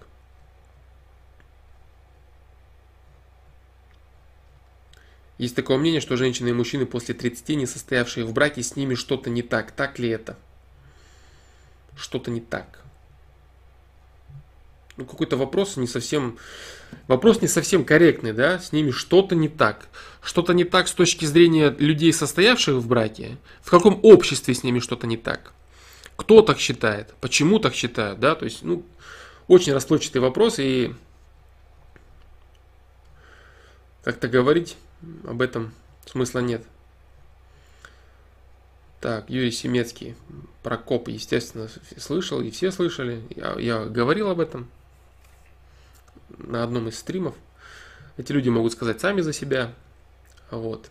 Есть такое мнение, что женщины и мужчины после 30, не состоявшие в браке, с ними что-то не так. Так ли это? Что-то не так. Ну, какой-то вопрос не совсем... Вопрос не совсем корректный, да? С ними что-то не так. Что-то не так с точки зрения людей, состоявших в браке. В каком обществе с ними что-то не так? Кто так считает? Почему так считают? Да? То есть, ну, очень расплывчатый вопрос и как-то говорить об этом смысла нет. Так, Юрий Семецкий, про коп, естественно, слышал, и все слышали. Я, я говорил об этом на одном из стримов. Эти люди могут сказать сами за себя. Вот.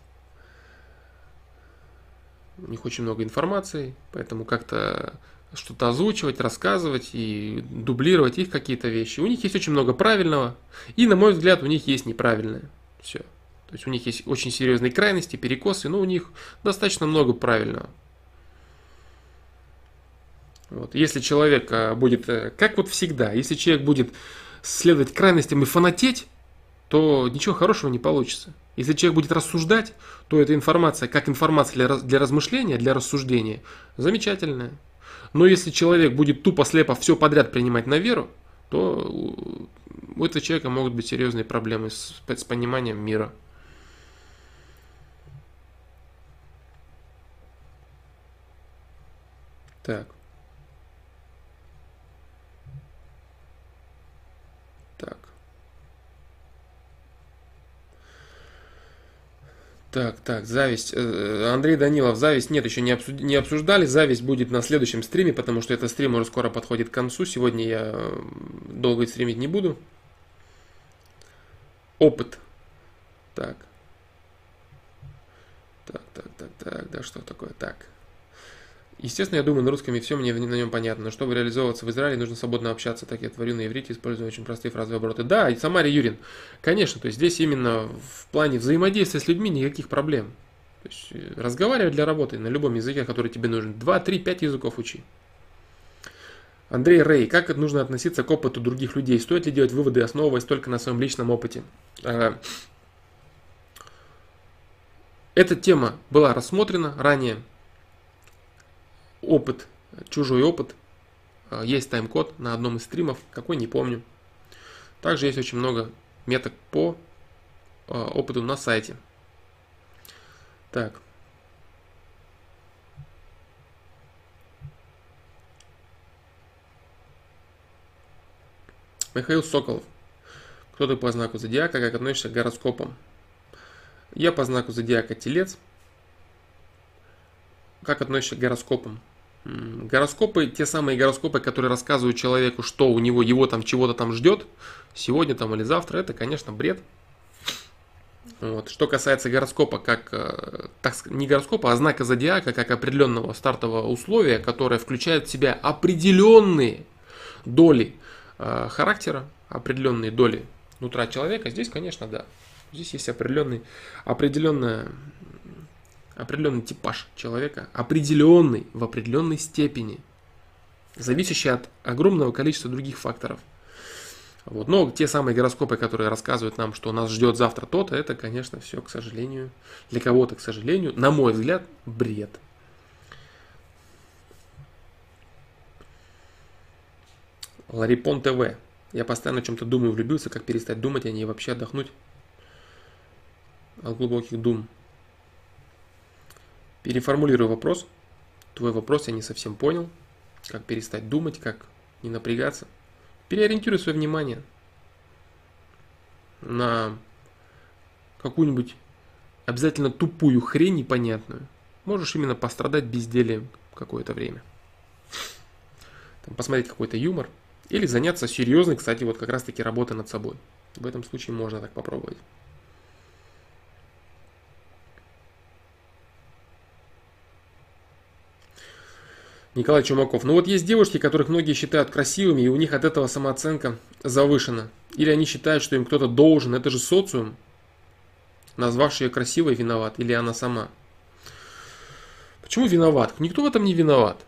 У них очень много информации, поэтому как-то что-то озвучивать, рассказывать и дублировать их какие-то вещи. У них есть очень много правильного, и, на мой взгляд, у них есть неправильное. Все. То есть у них есть очень серьезные крайности, перекосы, но у них достаточно много правильного. Вот. Если человек а, будет, э, как вот всегда, если человек будет следовать крайностям и фанатеть, то ничего хорошего не получится. Если человек будет рассуждать, то эта информация, как информация для, для размышления, для рассуждения, замечательная. Но если человек будет тупо слепо все подряд принимать на веру, то у этого человека могут быть серьезные проблемы с, с пониманием мира. Так. Так. Так, так, зависть. Э, Андрей Данилов, зависть нет, еще не, обсуд... не обсуждали. Зависть будет на следующем стриме, потому что этот стрим уже скоро подходит к концу. Сегодня я э, долго стримить не буду. Опыт. Так. Так, так, так, так, да что такое? Так. Естественно, я думаю на русском и все мне на нем понятно. Но чтобы реализовываться в Израиле, нужно свободно общаться. Так я творю на иврите, используя очень простые фразовые обороты. Да, и Самарий Юрин, конечно, то есть здесь именно в плане взаимодействия с людьми никаких проблем. То есть э, разговаривать для работы на любом языке, который тебе нужен. 2, 3, 5 языков учи. Андрей Рей, как нужно относиться к опыту других людей? Стоит ли делать выводы, основываясь только на своем личном опыте? А, эта тема была рассмотрена ранее опыт, чужой опыт. А, есть тайм-код на одном из стримов, какой не помню. Также есть очень много меток по а, опыту на сайте. Так. Михаил Соколов. Кто ты по знаку зодиака, как относишься к гороскопам? Я по знаку зодиака Телец. Как относишься к гороскопам? Гороскопы, те самые гороскопы, которые рассказывают человеку, что у него его там чего-то там ждет, сегодня там или завтра, это, конечно, бред. Вот. Что касается гороскопа, как э, так, не гороскопа, а знака зодиака, как определенного стартового условия, которое включает в себя определенные доли э, характера, определенные доли нутра человека, здесь, конечно, да. Здесь есть определенный, определенная определенный типаж человека, определенный в определенной степени, зависящий от огромного количества других факторов. Вот. Но те самые гороскопы, которые рассказывают нам, что нас ждет завтра то-то, это, конечно, все, к сожалению, для кого-то, к сожалению, на мой взгляд, бред. Ларипон ТВ. Я постоянно о чем-то думаю, влюбился, как перестать думать, а не вообще отдохнуть от глубоких дум. Переформулирую вопрос. Твой вопрос я не совсем понял. Как перестать думать, как не напрягаться. Переориентируй свое внимание на какую-нибудь обязательно тупую хрень непонятную. Можешь именно пострадать безделием какое-то время. Там, посмотреть какой-то юмор. Или заняться серьезной, кстати, вот как раз таки работой над собой. В этом случае можно так попробовать. Николай Чумаков. Ну вот есть девушки, которых многие считают красивыми, и у них от этого самооценка завышена. Или они считают, что им кто-то должен. Это же социум, назвавший ее красивой, виноват. Или она сама. Почему виноват? Никто в этом не виноват.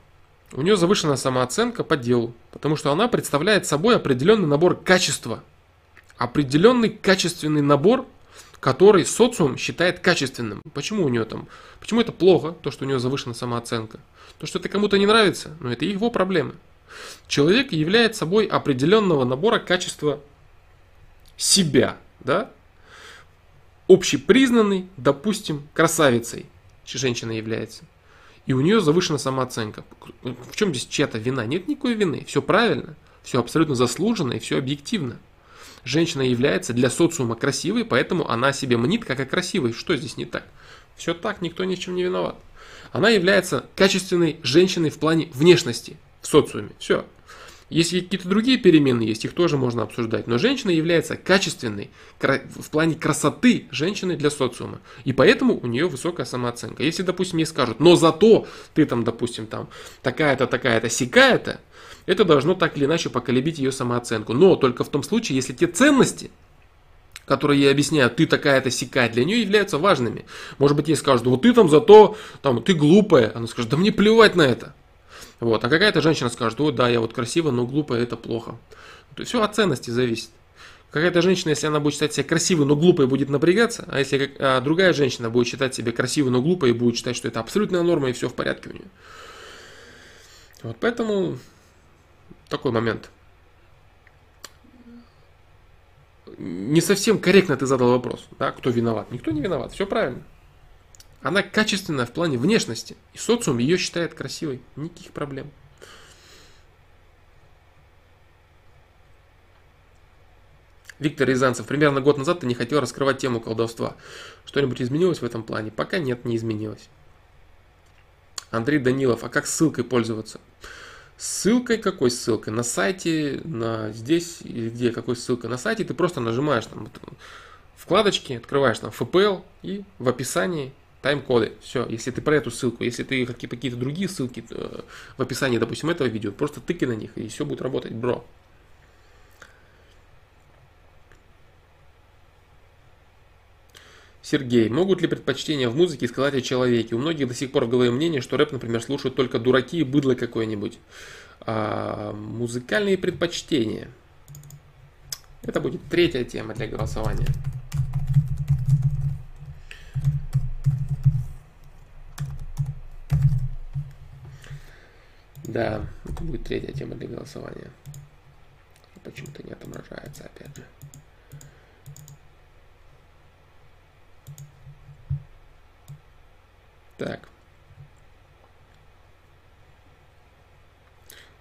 У нее завышена самооценка по делу, потому что она представляет собой определенный набор качества. Определенный качественный набор который социум считает качественным. Почему у нее там? Почему это плохо, то, что у нее завышена самооценка? То, что это кому-то не нравится, но это его проблемы. Человек является собой определенного набора качества себя, да? Общепризнанный, допустим, красавицей женщина является. И у нее завышена самооценка. В чем здесь чья-то вина? Нет никакой вины. Все правильно, все абсолютно заслуженно и все объективно. Женщина является для социума красивой, поэтому она себе мнит как о красивой. Что здесь не так? Все так, никто ни в чем не виноват. Она является качественной женщиной в плане внешности в социуме. Все. Если какие-то другие перемены есть, их тоже можно обсуждать. Но женщина является качественной в плане красоты женщины для социума. И поэтому у нее высокая самооценка. Если, допустим, мне скажут, но зато ты там, допустим, там такая-то, такая-то, сикая-то, это должно так или иначе поколебить ее самооценку. Но только в том случае, если те ценности, которые ей объясняют, ты такая-то сикая, для нее являются важными. Может быть, ей скажут, вот ты там зато, там, ты глупая. Она скажет, да мне плевать на это. Вот. А какая-то женщина скажет, о, да, я вот красивая, но глупая, это плохо. То есть все от ценности зависит. Какая-то женщина, если она будет считать себя красивой, но глупой, будет напрягаться, а если а другая женщина будет считать себя красивой, но глупой, и будет считать, что это абсолютная норма и все в порядке у нее. Вот поэтому такой момент. Не совсем корректно ты задал вопрос, да, кто виноват. Никто не виноват, все правильно. Она качественная в плане внешности, и социум ее считает красивой, никаких проблем. Виктор Рязанцев, примерно год назад ты не хотел раскрывать тему колдовства. Что-нибудь изменилось в этом плане? Пока нет, не изменилось. Андрей Данилов, а как ссылкой пользоваться? Ссылкой какой ссылкой? На сайте, на здесь, или где какой ссылкой? На сайте ты просто нажимаешь там вкладочки, открываешь там FPL и в описании тайм-коды. Все, если ты про эту ссылку, если ты какие-то другие ссылки э, в описании, допустим, этого видео, просто тыкай на них, и все будет работать, бро. Сергей, могут ли предпочтения в музыке сказать о человеке? У многих до сих пор в голове мнение, что рэп, например, слушают только дураки и быдло какое-нибудь. А, музыкальные предпочтения. Это будет третья тема для голосования. Да, это будет третья тема для голосования. Почему-то не отображается, опять же. Так.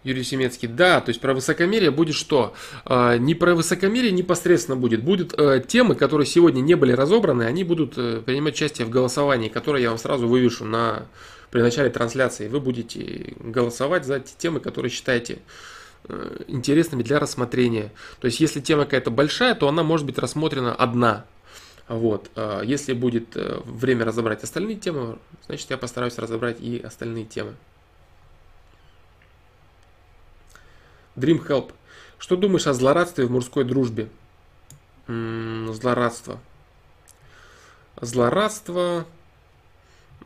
Юрий Семецкий, да, то есть про высокомерие будет что? А, не про высокомерие непосредственно будет. Будут э, темы, которые сегодня не были разобраны, они будут э, принимать участие в голосовании, которое я вам сразу вывешу на, при начале трансляции. Вы будете голосовать за те темы, которые считаете э, интересными для рассмотрения. То есть, если тема какая-то большая, то она может быть рассмотрена одна. Вот. А если будет э, время разобрать остальные темы, значит я постараюсь разобрать и остальные темы. Dream Help. Что думаешь о злорадстве в мужской дружбе? М-м, злорадство. Злорадство.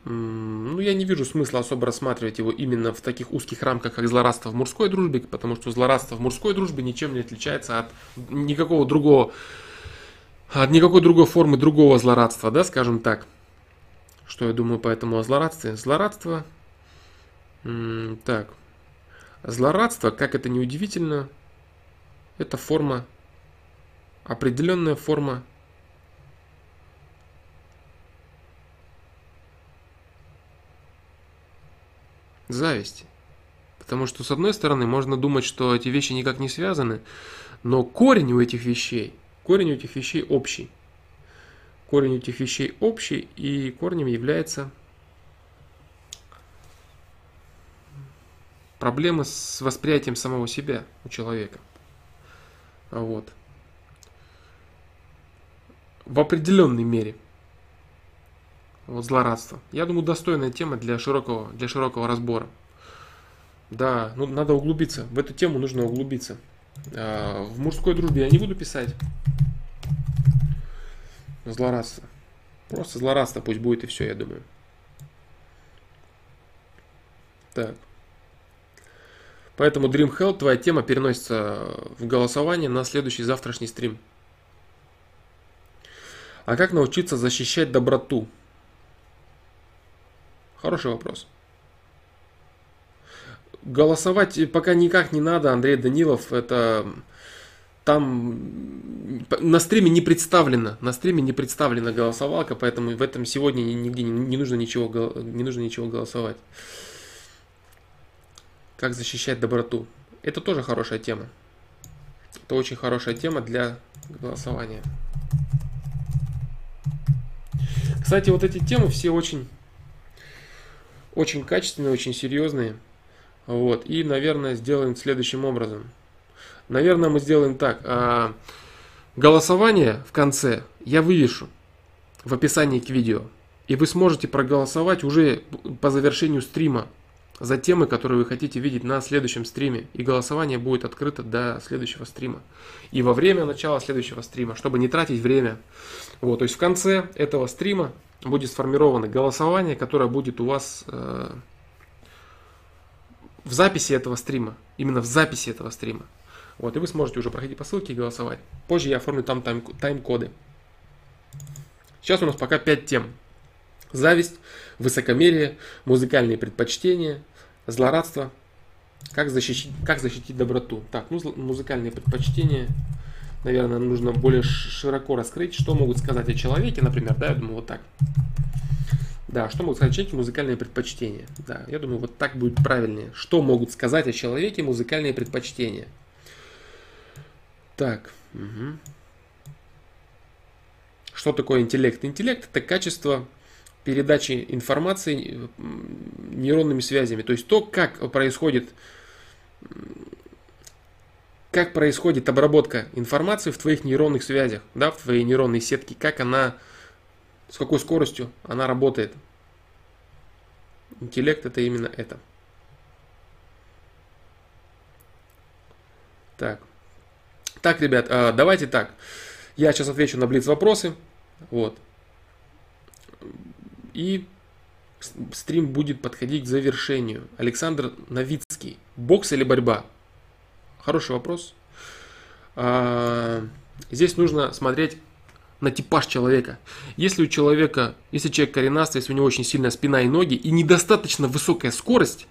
М-м, ну, я не вижу смысла особо рассматривать его именно в таких узких рамках, как злорадство в мужской дружбе, потому что злорадство в мужской дружбе ничем не отличается от никакого другого от никакой другой формы другого злорадства, да, скажем так. Что я думаю по этому о злорадстве? Злорадство, так, злорадство, как это не удивительно, это форма, определенная форма зависти. Потому что, с одной стороны, можно думать, что эти вещи никак не связаны, но корень у этих вещей – Корень этих вещей общий. Корень этих вещей общий, и корнем является проблема с восприятием самого себя у человека. Вот. В определенной мере. Вот злорадство. Я думаю, достойная тема для широкого, для широкого разбора. Да, ну надо углубиться. В эту тему нужно углубиться. А, в мужской дружбе я не буду писать. Злорадство. Просто злорадство пусть будет и все, я думаю. Так. Поэтому Dream Hell, твоя тема переносится в голосование на следующий завтрашний стрим. А как научиться защищать доброту? Хороший вопрос. Голосовать пока никак не надо, Андрей Данилов. Это там на стриме не представлено, на стриме не представлена голосовалка, поэтому в этом сегодня нигде не, нужно ничего, не нужно ничего голосовать. Как защищать доброту? Это тоже хорошая тема. Это очень хорошая тема для голосования. Кстати, вот эти темы все очень, очень качественные, очень серьезные. Вот. И, наверное, сделаем следующим образом. Наверное, мы сделаем так. А, голосование в конце я вывешу в описании к видео. И вы сможете проголосовать уже по завершению стрима за темы, которые вы хотите видеть на следующем стриме. И голосование будет открыто до следующего стрима. И во время начала следующего стрима, чтобы не тратить время. Вот, то есть в конце этого стрима будет сформировано голосование, которое будет у вас э, в записи этого стрима, именно в записи этого стрима. Вот, и вы сможете уже проходить по ссылке и голосовать. Позже я оформлю там тайм- тайм-коды. Сейчас у нас пока 5 тем. Зависть, высокомерие, музыкальные предпочтения, злорадство, как защитить, как защитить доброту. Так, ну, музыкальные предпочтения, наверное, нужно более широко раскрыть, что могут сказать о человеке, например, да, я думаю, вот так. Да, что могут сказать человеке музыкальные предпочтения? Да, я думаю, вот так будет правильнее. Что могут сказать о человеке музыкальные предпочтения? Так. Угу. Что такое интеллект? Интеллект это качество передачи информации нейронными связями. То есть то, как происходит, как происходит обработка информации в твоих нейронных связях, да, в твоей нейронной сетке, как она, с какой скоростью она работает. Интеллект это именно это. Так. Так, ребят, а, давайте так. Я сейчас отвечу на блиц вопросы. Вот. И стрим будет подходить к завершению. Александр Новицкий. Бокс или борьба? Хороший вопрос. А, здесь нужно смотреть на типаж человека. Если у человека, если человек коренастый, если у него очень сильная спина и ноги и недостаточно высокая скорость,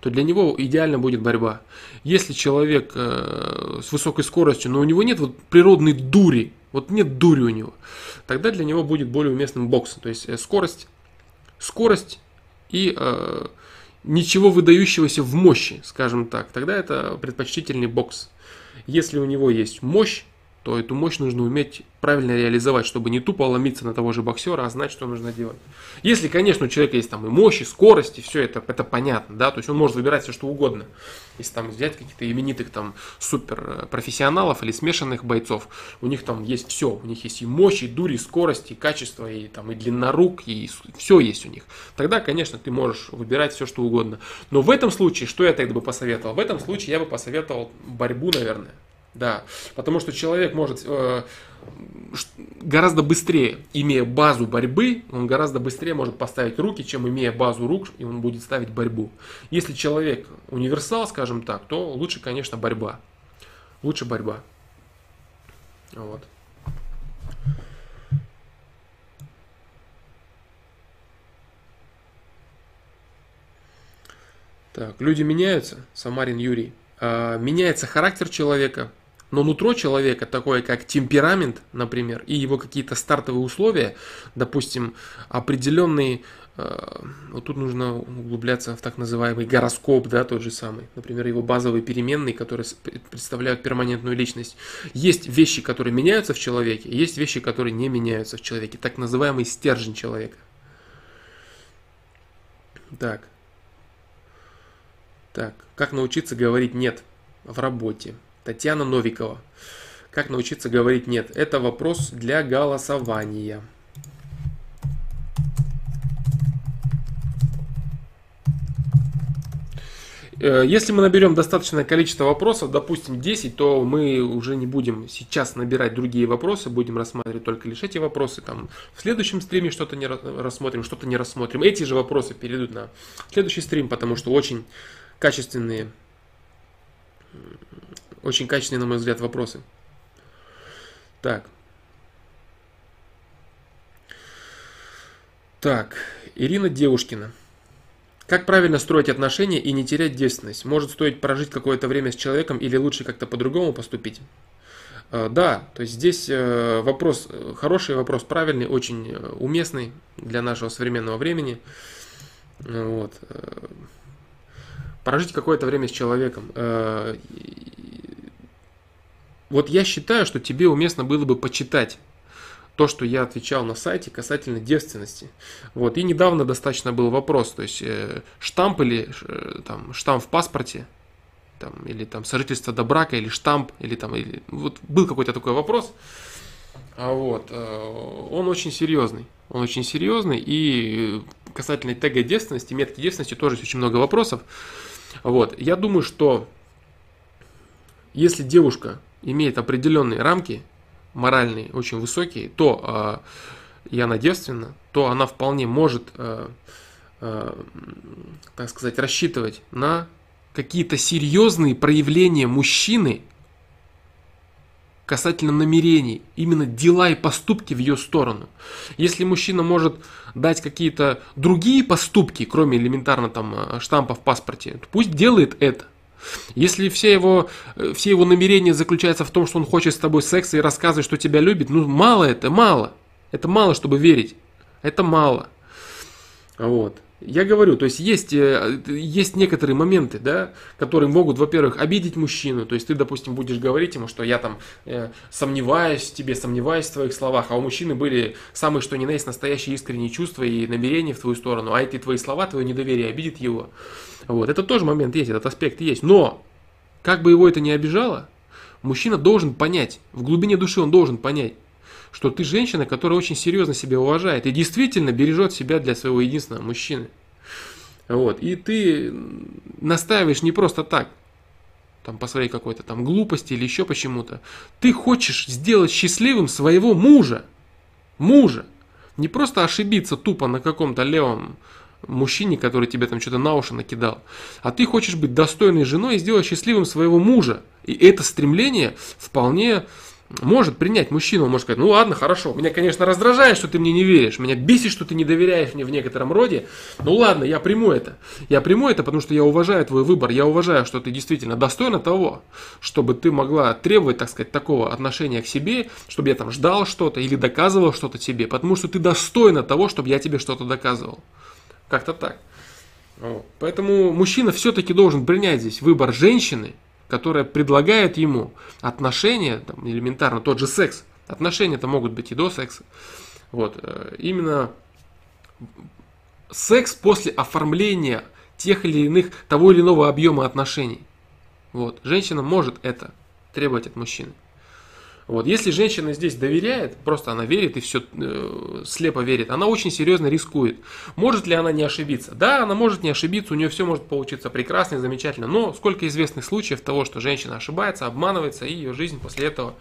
то для него идеально будет борьба. Если человек э, с высокой скоростью, но у него нет вот природной дури, вот нет дури у него, тогда для него будет более уместным бокс. То есть э, скорость, скорость и э, ничего выдающегося в мощи, скажем так. Тогда это предпочтительный бокс. Если у него есть мощь, то эту мощь нужно уметь правильно реализовать, чтобы не тупо ломиться на того же боксера, а знать, что нужно делать. Если, конечно, у человека есть там и мощь, и скорость, и все это, это понятно, да, то есть он может выбирать все, что угодно. Если там взять каких-то именитых там супер профессионалов или смешанных бойцов, у них там есть все, у них есть и мощь, и дурь, и скорость, и качество, и там и длина рук, и все есть у них. Тогда, конечно, ты можешь выбирать все, что угодно. Но в этом случае, что я тогда бы посоветовал? В этом случае я бы посоветовал борьбу, наверное. Да, потому что человек может э, гораздо быстрее, имея базу борьбы, он гораздо быстрее может поставить руки, чем имея базу рук, и он будет ставить борьбу. Если человек универсал, скажем так, то лучше, конечно, борьба. Лучше борьба. Вот. Так, люди меняются, Самарин Юрий. А, меняется характер человека, но нутро человека, такое как темперамент, например, и его какие-то стартовые условия, допустим, определенные, э, вот тут нужно углубляться в так называемый гороскоп, да, тот же самый, например, его базовые переменные, которые представляют перманентную личность. Есть вещи, которые меняются в человеке, есть вещи, которые не меняются в человеке, так называемый стержень человека. Так. Так, как научиться говорить «нет» в работе? Татьяна Новикова. Как научиться говорить нет? Это вопрос для голосования. Э, если мы наберем достаточное количество вопросов, допустим 10, то мы уже не будем сейчас набирать другие вопросы, будем рассматривать только лишь эти вопросы. Там, в следующем стриме что-то не рассмотрим, что-то не рассмотрим. Эти же вопросы перейдут на следующий стрим, потому что очень качественные очень качественные, на мой взгляд, вопросы. Так. Так, Ирина Девушкина. Как правильно строить отношения и не терять девственность? Может стоить прожить какое-то время с человеком или лучше как-то по-другому поступить? А, да, то есть здесь э, вопрос, э, хороший вопрос, правильный, очень э, уместный для нашего современного времени. Вот. Прожить какое-то время с человеком. Вот я считаю, что тебе уместно было бы почитать то, что я отвечал на сайте касательно девственности. Вот. И недавно достаточно был вопрос, то есть э, штамп или э, там, штамп в паспорте, там, или там сожительство до брака, или штамп, или там, или, вот был какой-то такой вопрос. А вот, э, он очень серьезный. Он очень серьезный, и касательно тега девственности, метки девственности тоже очень много вопросов. Вот, я думаю, что если девушка имеет определенные рамки, моральные, очень высокие, то э, и она то она вполне может, э, э, так сказать, рассчитывать на какие-то серьезные проявления мужчины касательно намерений, именно дела и поступки в ее сторону. Если мужчина может дать какие-то другие поступки, кроме элементарно там штампа в паспорте, то пусть делает это. Если все его, э, все его намерения заключаются в том, что он хочет с тобой секса и рассказывает, что тебя любит, ну мало это, мало. Это мало, чтобы верить. Это мало. Вот. Я говорю, то есть есть, э, есть некоторые моменты, да, которые могут, во-первых, обидеть мужчину. То есть ты, допустим, будешь говорить ему, что я там э, сомневаюсь в тебе, сомневаюсь в твоих словах, а у мужчины были самые что ни на есть настоящие искренние чувства и намерения в твою сторону, а эти твои слова, твое недоверие обидит его. Вот, это тоже момент есть, этот аспект есть. Но, как бы его это ни обижало, мужчина должен понять, в глубине души он должен понять, что ты женщина, которая очень серьезно себя уважает и действительно бережет себя для своего единственного мужчины. Вот. И ты настаиваешь не просто так, там по своей какой-то там глупости или еще почему-то. Ты хочешь сделать счастливым своего мужа. Мужа. Не просто ошибиться тупо на каком-то левом мужчине, который тебе там что-то на уши накидал, а ты хочешь быть достойной женой и сделать счастливым своего мужа. И это стремление вполне может принять мужчину, он может сказать, ну ладно, хорошо, меня, конечно, раздражает, что ты мне не веришь, меня бесит, что ты не доверяешь мне в некотором роде, ну ладно, я приму это. Я приму это, потому что я уважаю твой выбор, я уважаю, что ты действительно достойна того, чтобы ты могла требовать, так сказать, такого отношения к себе, чтобы я там ждал что-то или доказывал что-то тебе, потому что ты достойна того, чтобы я тебе что-то доказывал. Как-то так. Поэтому мужчина все-таки должен принять здесь выбор женщины, которая предлагает ему отношения, там, элементарно тот же секс. Отношения-то могут быть и до секса. Вот, э, именно секс после оформления тех или иных, того или иного объема отношений. Вот, женщина может это требовать от мужчины. Вот. Если женщина здесь доверяет, просто она верит и все э, слепо верит, она очень серьезно рискует. Может ли она не ошибиться? Да, она может не ошибиться, у нее все может получиться прекрасно и замечательно. Но сколько известных случаев того, что женщина ошибается, обманывается, и ее жизнь после этого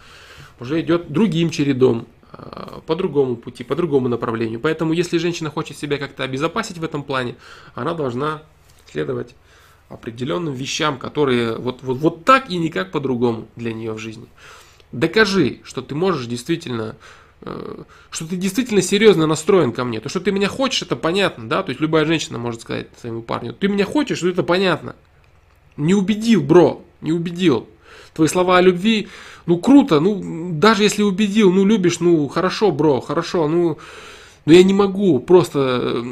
уже идет другим чередом, э, по другому пути, по другому направлению. Поэтому, если женщина хочет себя как-то обезопасить в этом плане, она должна следовать определенным вещам, которые вот, вот, вот так и никак по-другому для нее в жизни. Докажи, что ты можешь действительно э, что ты действительно серьезно настроен ко мне. То, что ты меня хочешь, это понятно, да? То есть любая женщина может сказать своему парню, ты меня хочешь, это понятно. Не убедил, бро, не убедил. Твои слова о любви, ну круто, ну даже если убедил, ну любишь, ну хорошо, бро, хорошо, ну но я не могу просто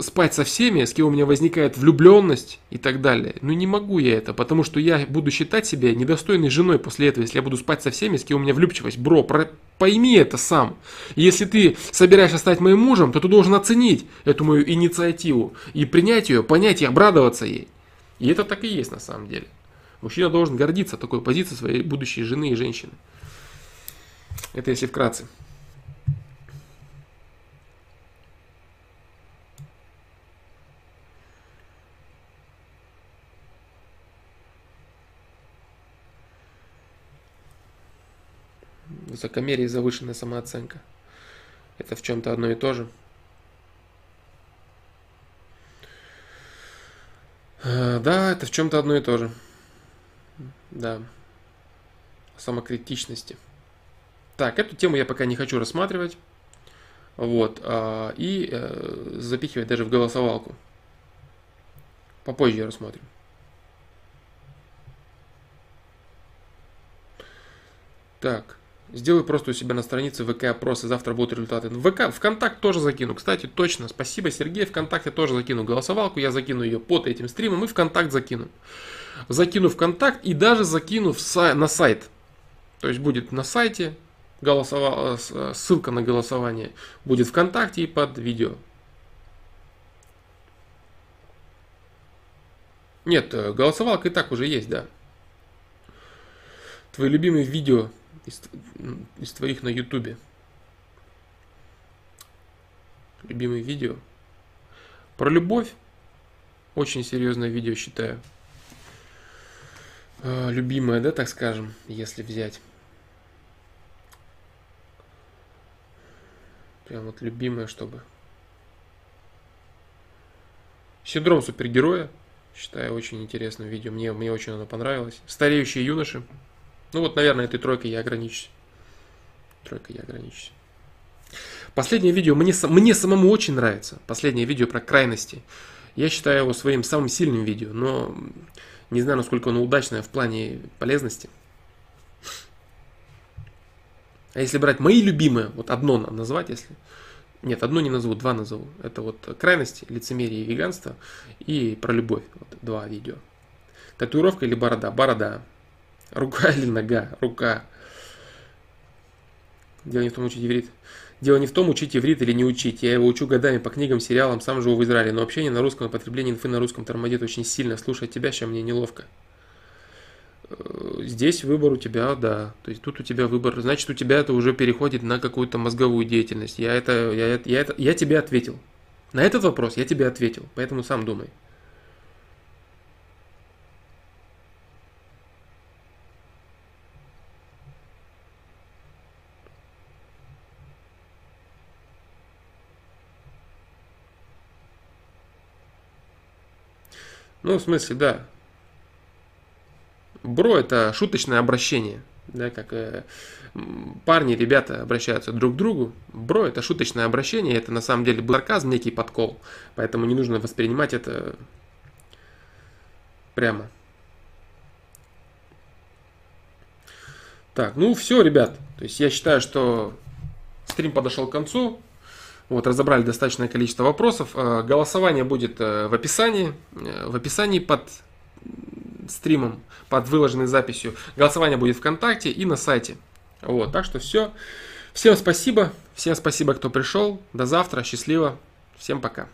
спать со всеми, с кем у меня возникает влюбленность и так далее. Ну не могу я это, потому что я буду считать себя недостойной женой после этого, если я буду спать со всеми, с кем у меня влюбчивость. Бро, про... пойми это сам. Если ты собираешься стать моим мужем, то ты должен оценить эту мою инициативу и принять ее, понять и обрадоваться ей. И это так и есть на самом деле. Мужчина должен гордиться такой позицией своей будущей жены и женщины. Это если вкратце. Высокомерие и завышенная самооценка. Это в чем-то одно и то же. Да, это в чем-то одно и то же. Да. Самокритичности. Так, эту тему я пока не хочу рассматривать. Вот. А, и э, запихивать даже в голосовалку. Попозже я рассмотрим. Так. Сделай просто у себя на странице ВК опросы, завтра будут результаты. ВК, ВКонтакт тоже закину. Кстати, точно, спасибо, Сергей. ВКонтакте тоже закину голосовалку. Я закину ее под этим стримом и ВКонтакт закину. Закину ВКонтакт и даже закину в сай, на сайт. То есть будет на сайте голосова, ссылка на голосование. Будет ВКонтакте и под видео. Нет, э, голосовалка и так уже есть, да. Твои любимые видео из, из твоих на ютубе. Любимые видео. Про любовь. Очень серьезное видео считаю. А, любимое, да, так скажем, если взять. Прям вот любимое, чтобы. Синдром супергероя. Считаю очень интересным видео. Мне, мне очень оно понравилось. Стареющие юноши. Ну вот, наверное, этой тройкой я ограничусь. Тройкой я ограничусь. Последнее видео мне, мне самому очень нравится. Последнее видео про крайности. Я считаю его своим самым сильным видео, но не знаю, насколько оно удачное в плане полезности. А если брать мои любимые, вот одно назвать, если, Нет, одну не назову, два назову. Это вот крайность, лицемерие и веганство и про любовь. Вот два видео. Татуировка или борода? Борода. Рука или нога? Рука. Дело не в том, учить иврит. Дело не в том, учить иврит или не учить. Я его учу годами по книгам, сериалам, сам живу в Израиле. Но общение на русском, потребление инфы на русском тормозит очень сильно. Слушать тебя сейчас мне неловко. Э, здесь выбор у тебя, да. То есть тут у тебя выбор. Значит, у тебя это уже переходит на какую-то мозговую деятельность. Я это, я, я, это, я тебе ответил. На этот вопрос я тебе ответил. Поэтому сам думай. Ну, в смысле, да. Бро это шуточное обращение. Да, как э, парни, ребята обращаются друг к другу. Бро это шуточное обращение, это на самом деле был сарказм, некий подкол. Поэтому не нужно воспринимать это прямо. Так, ну все, ребят. То есть я считаю, что стрим подошел к концу. Вот, разобрали достаточное количество вопросов. Э, голосование будет э, в описании. Э, в описании под стримом, под выложенной записью. Голосование будет ВКонтакте и на сайте. Вот, так что все. Всем спасибо. Всем спасибо, кто пришел. До завтра. Счастливо. Всем пока.